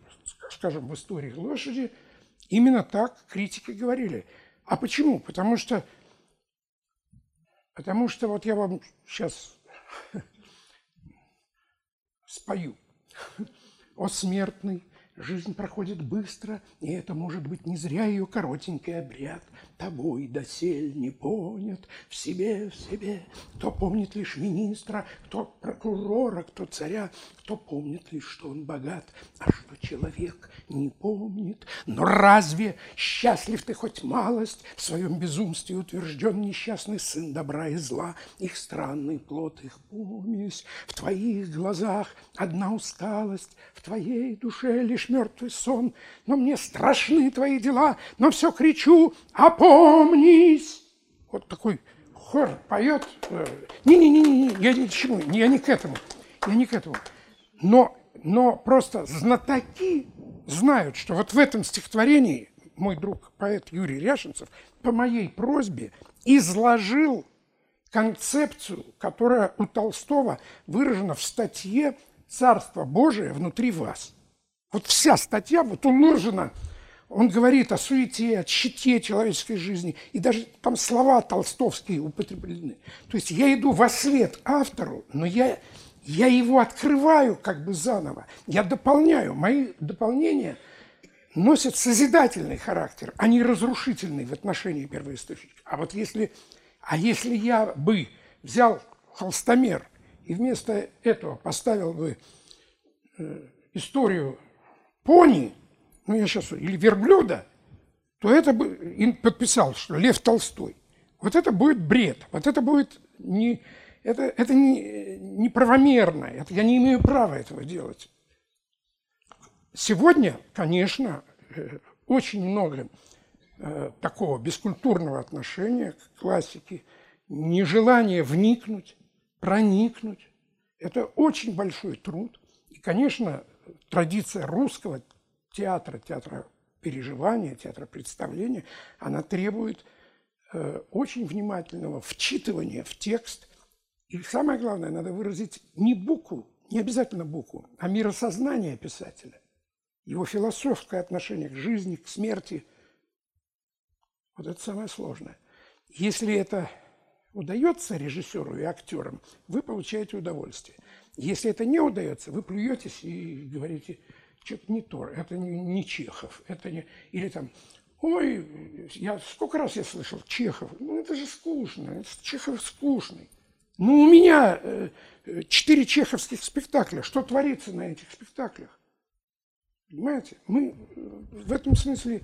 скажем, в истории лошади именно так критики говорили. А почему? Потому что, потому что вот я вам сейчас спою. О смертный, Жизнь проходит быстро, и это может быть не зря ее коротенький обряд. Тобой досель не понят в себе, в себе. Кто помнит лишь министра, кто прокурора, кто царя, кто помнит лишь, что он богат, а что человек не помнит. Но разве счастлив ты хоть малость, в своем безумстве утвержден несчастный сын добра и зла, их странный плод, их помесь, в твоих глазах одна усталость, в твоей душе лишь мертвый сон, но мне страшны твои дела, но все кричу, опомнись. Вот такой хор поет. э, Не-не-не, я ни к чему, я не к этому. Я не к этому. Но, но просто знатоки знают, что вот в этом стихотворении мой друг поэт Юрий Ряшенцев по моей просьбе изложил концепцию, которая у Толстого выражена в статье «Царство Божие внутри вас». Вот вся статья вот уложена он говорит о суете, о щите человеческой жизни, и даже там слова толстовские употреблены. То есть я иду во свет автору, но я, я его открываю как бы заново, я дополняю. Мои дополнения носят созидательный характер, а не разрушительный в отношении первоисточника. А вот если, а если я бы взял холстомер и вместо этого поставил бы э, историю пони – ну я сейчас, или верблюда, то это бы и подписал, что Лев Толстой. Вот это будет бред, вот это будет не, это, это не, неправомерно, это, я не имею права этого делать. Сегодня, конечно, э, очень много э, такого бескультурного отношения к классике, нежелание вникнуть, проникнуть. Это очень большой труд. И, конечно, традиция русского театра, театра переживания, театра представления, она требует э, очень внимательного вчитывания в текст. И самое главное, надо выразить не букву, не обязательно букву, а миросознание писателя, его философское отношение к жизни, к смерти. Вот это самое сложное. Если это удается режиссеру и актерам, вы получаете удовольствие. Если это не удается, вы плюетесь и говорите – что-то не то, это не, не Чехов, это не... Или там, ой, я сколько раз я слышал, Чехов, ну это же скучно, это Чехов скучный. Ну у меня э, четыре чеховских спектакля, что творится на этих спектаклях? Понимаете? Мы э, в этом смысле,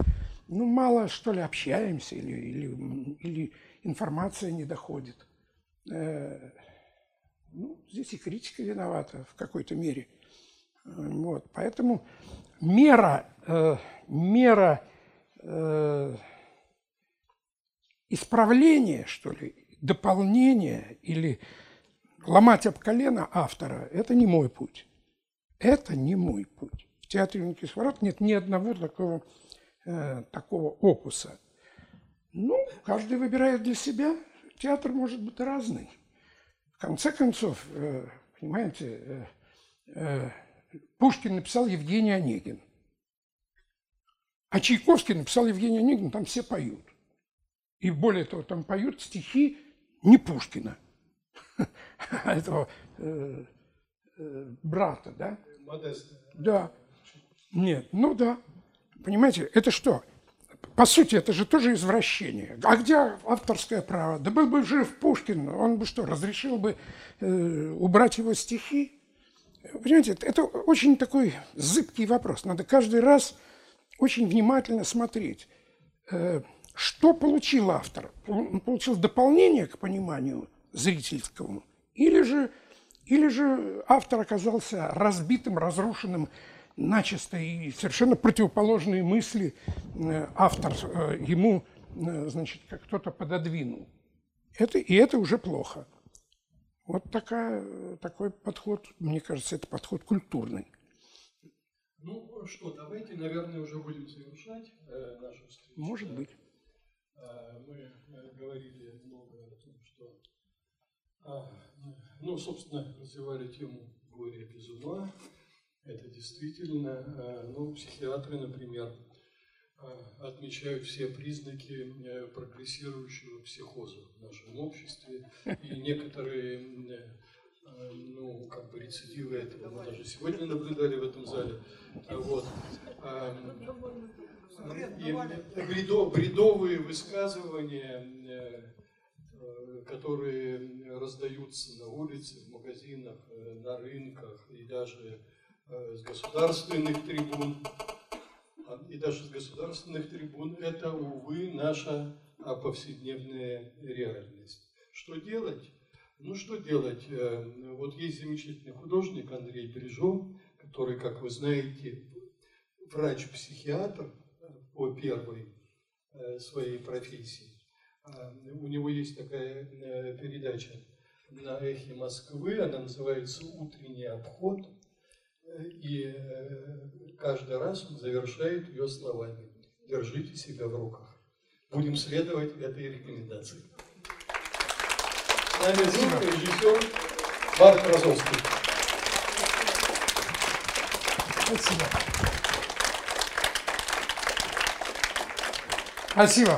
ну, мало, что ли, общаемся, или, или, или информация не доходит. Э, ну, здесь и критика виновата в какой-то мере – вот, поэтому мера, э, мера э, исправления, что ли, дополнения или ломать об колено автора – это не мой путь. Это не мой путь. В театре «Юнкий Ворот» нет ни одного такого, э, такого опуса. Ну, каждый выбирает для себя. Театр может быть разный. В конце концов, э, понимаете, э, э, Пушкин написал Евгений Онегин. А Чайковский написал Евгений Онегин, там все поют. И более того, там поют стихи не Пушкина, а этого брата, да? Модеста. Да. Нет, ну да. Понимаете, это что? По сути, это же тоже извращение. А где авторское право? Да был бы жив Пушкин, он бы что, разрешил бы э, убрать его стихи? Понимаете, это очень такой зыбкий вопрос. Надо каждый раз очень внимательно смотреть, э, что получил автор. Он получил дополнение к пониманию зрительскому, или же, или же автор оказался разбитым, разрушенным начисто и совершенно противоположные мысли э, автор э, ему, значит, как кто-то пододвинул. Это, и это уже плохо. Вот такая, такой подход, мне кажется, это подход культурный. Ну что, давайте, наверное, уже будем завершать э, нашу встречу. Может быть. Э, мы э, говорили много о том, что, э, ну, собственно, развивали тему горя без ума. Это действительно, э, ну, психиатры, например, э, отмечают все признаки э, прогрессирующего психоза в нашем обществе. И некоторые, ну, как бы рецидивы этого мы даже сегодня наблюдали в этом зале. Вот. И бредовые высказывания, которые раздаются на улице, в магазинах, на рынках и даже с государственных трибун, и даже с государственных трибун, это, увы, наша повседневная реальность. Что делать? Ну, что делать? Э, вот есть замечательный художник Андрей Бережов, который, как вы знаете, врач-психиатр по первой э, своей профессии. А, У него есть такая э, передача на эхе Москвы, она называется «Утренний обход». И э, каждый раз завершает ее словами «Держите себя в руках». Будем следовать этой рекомендации. С нами был режиссер Марк Розовский. Спасибо. Спасибо.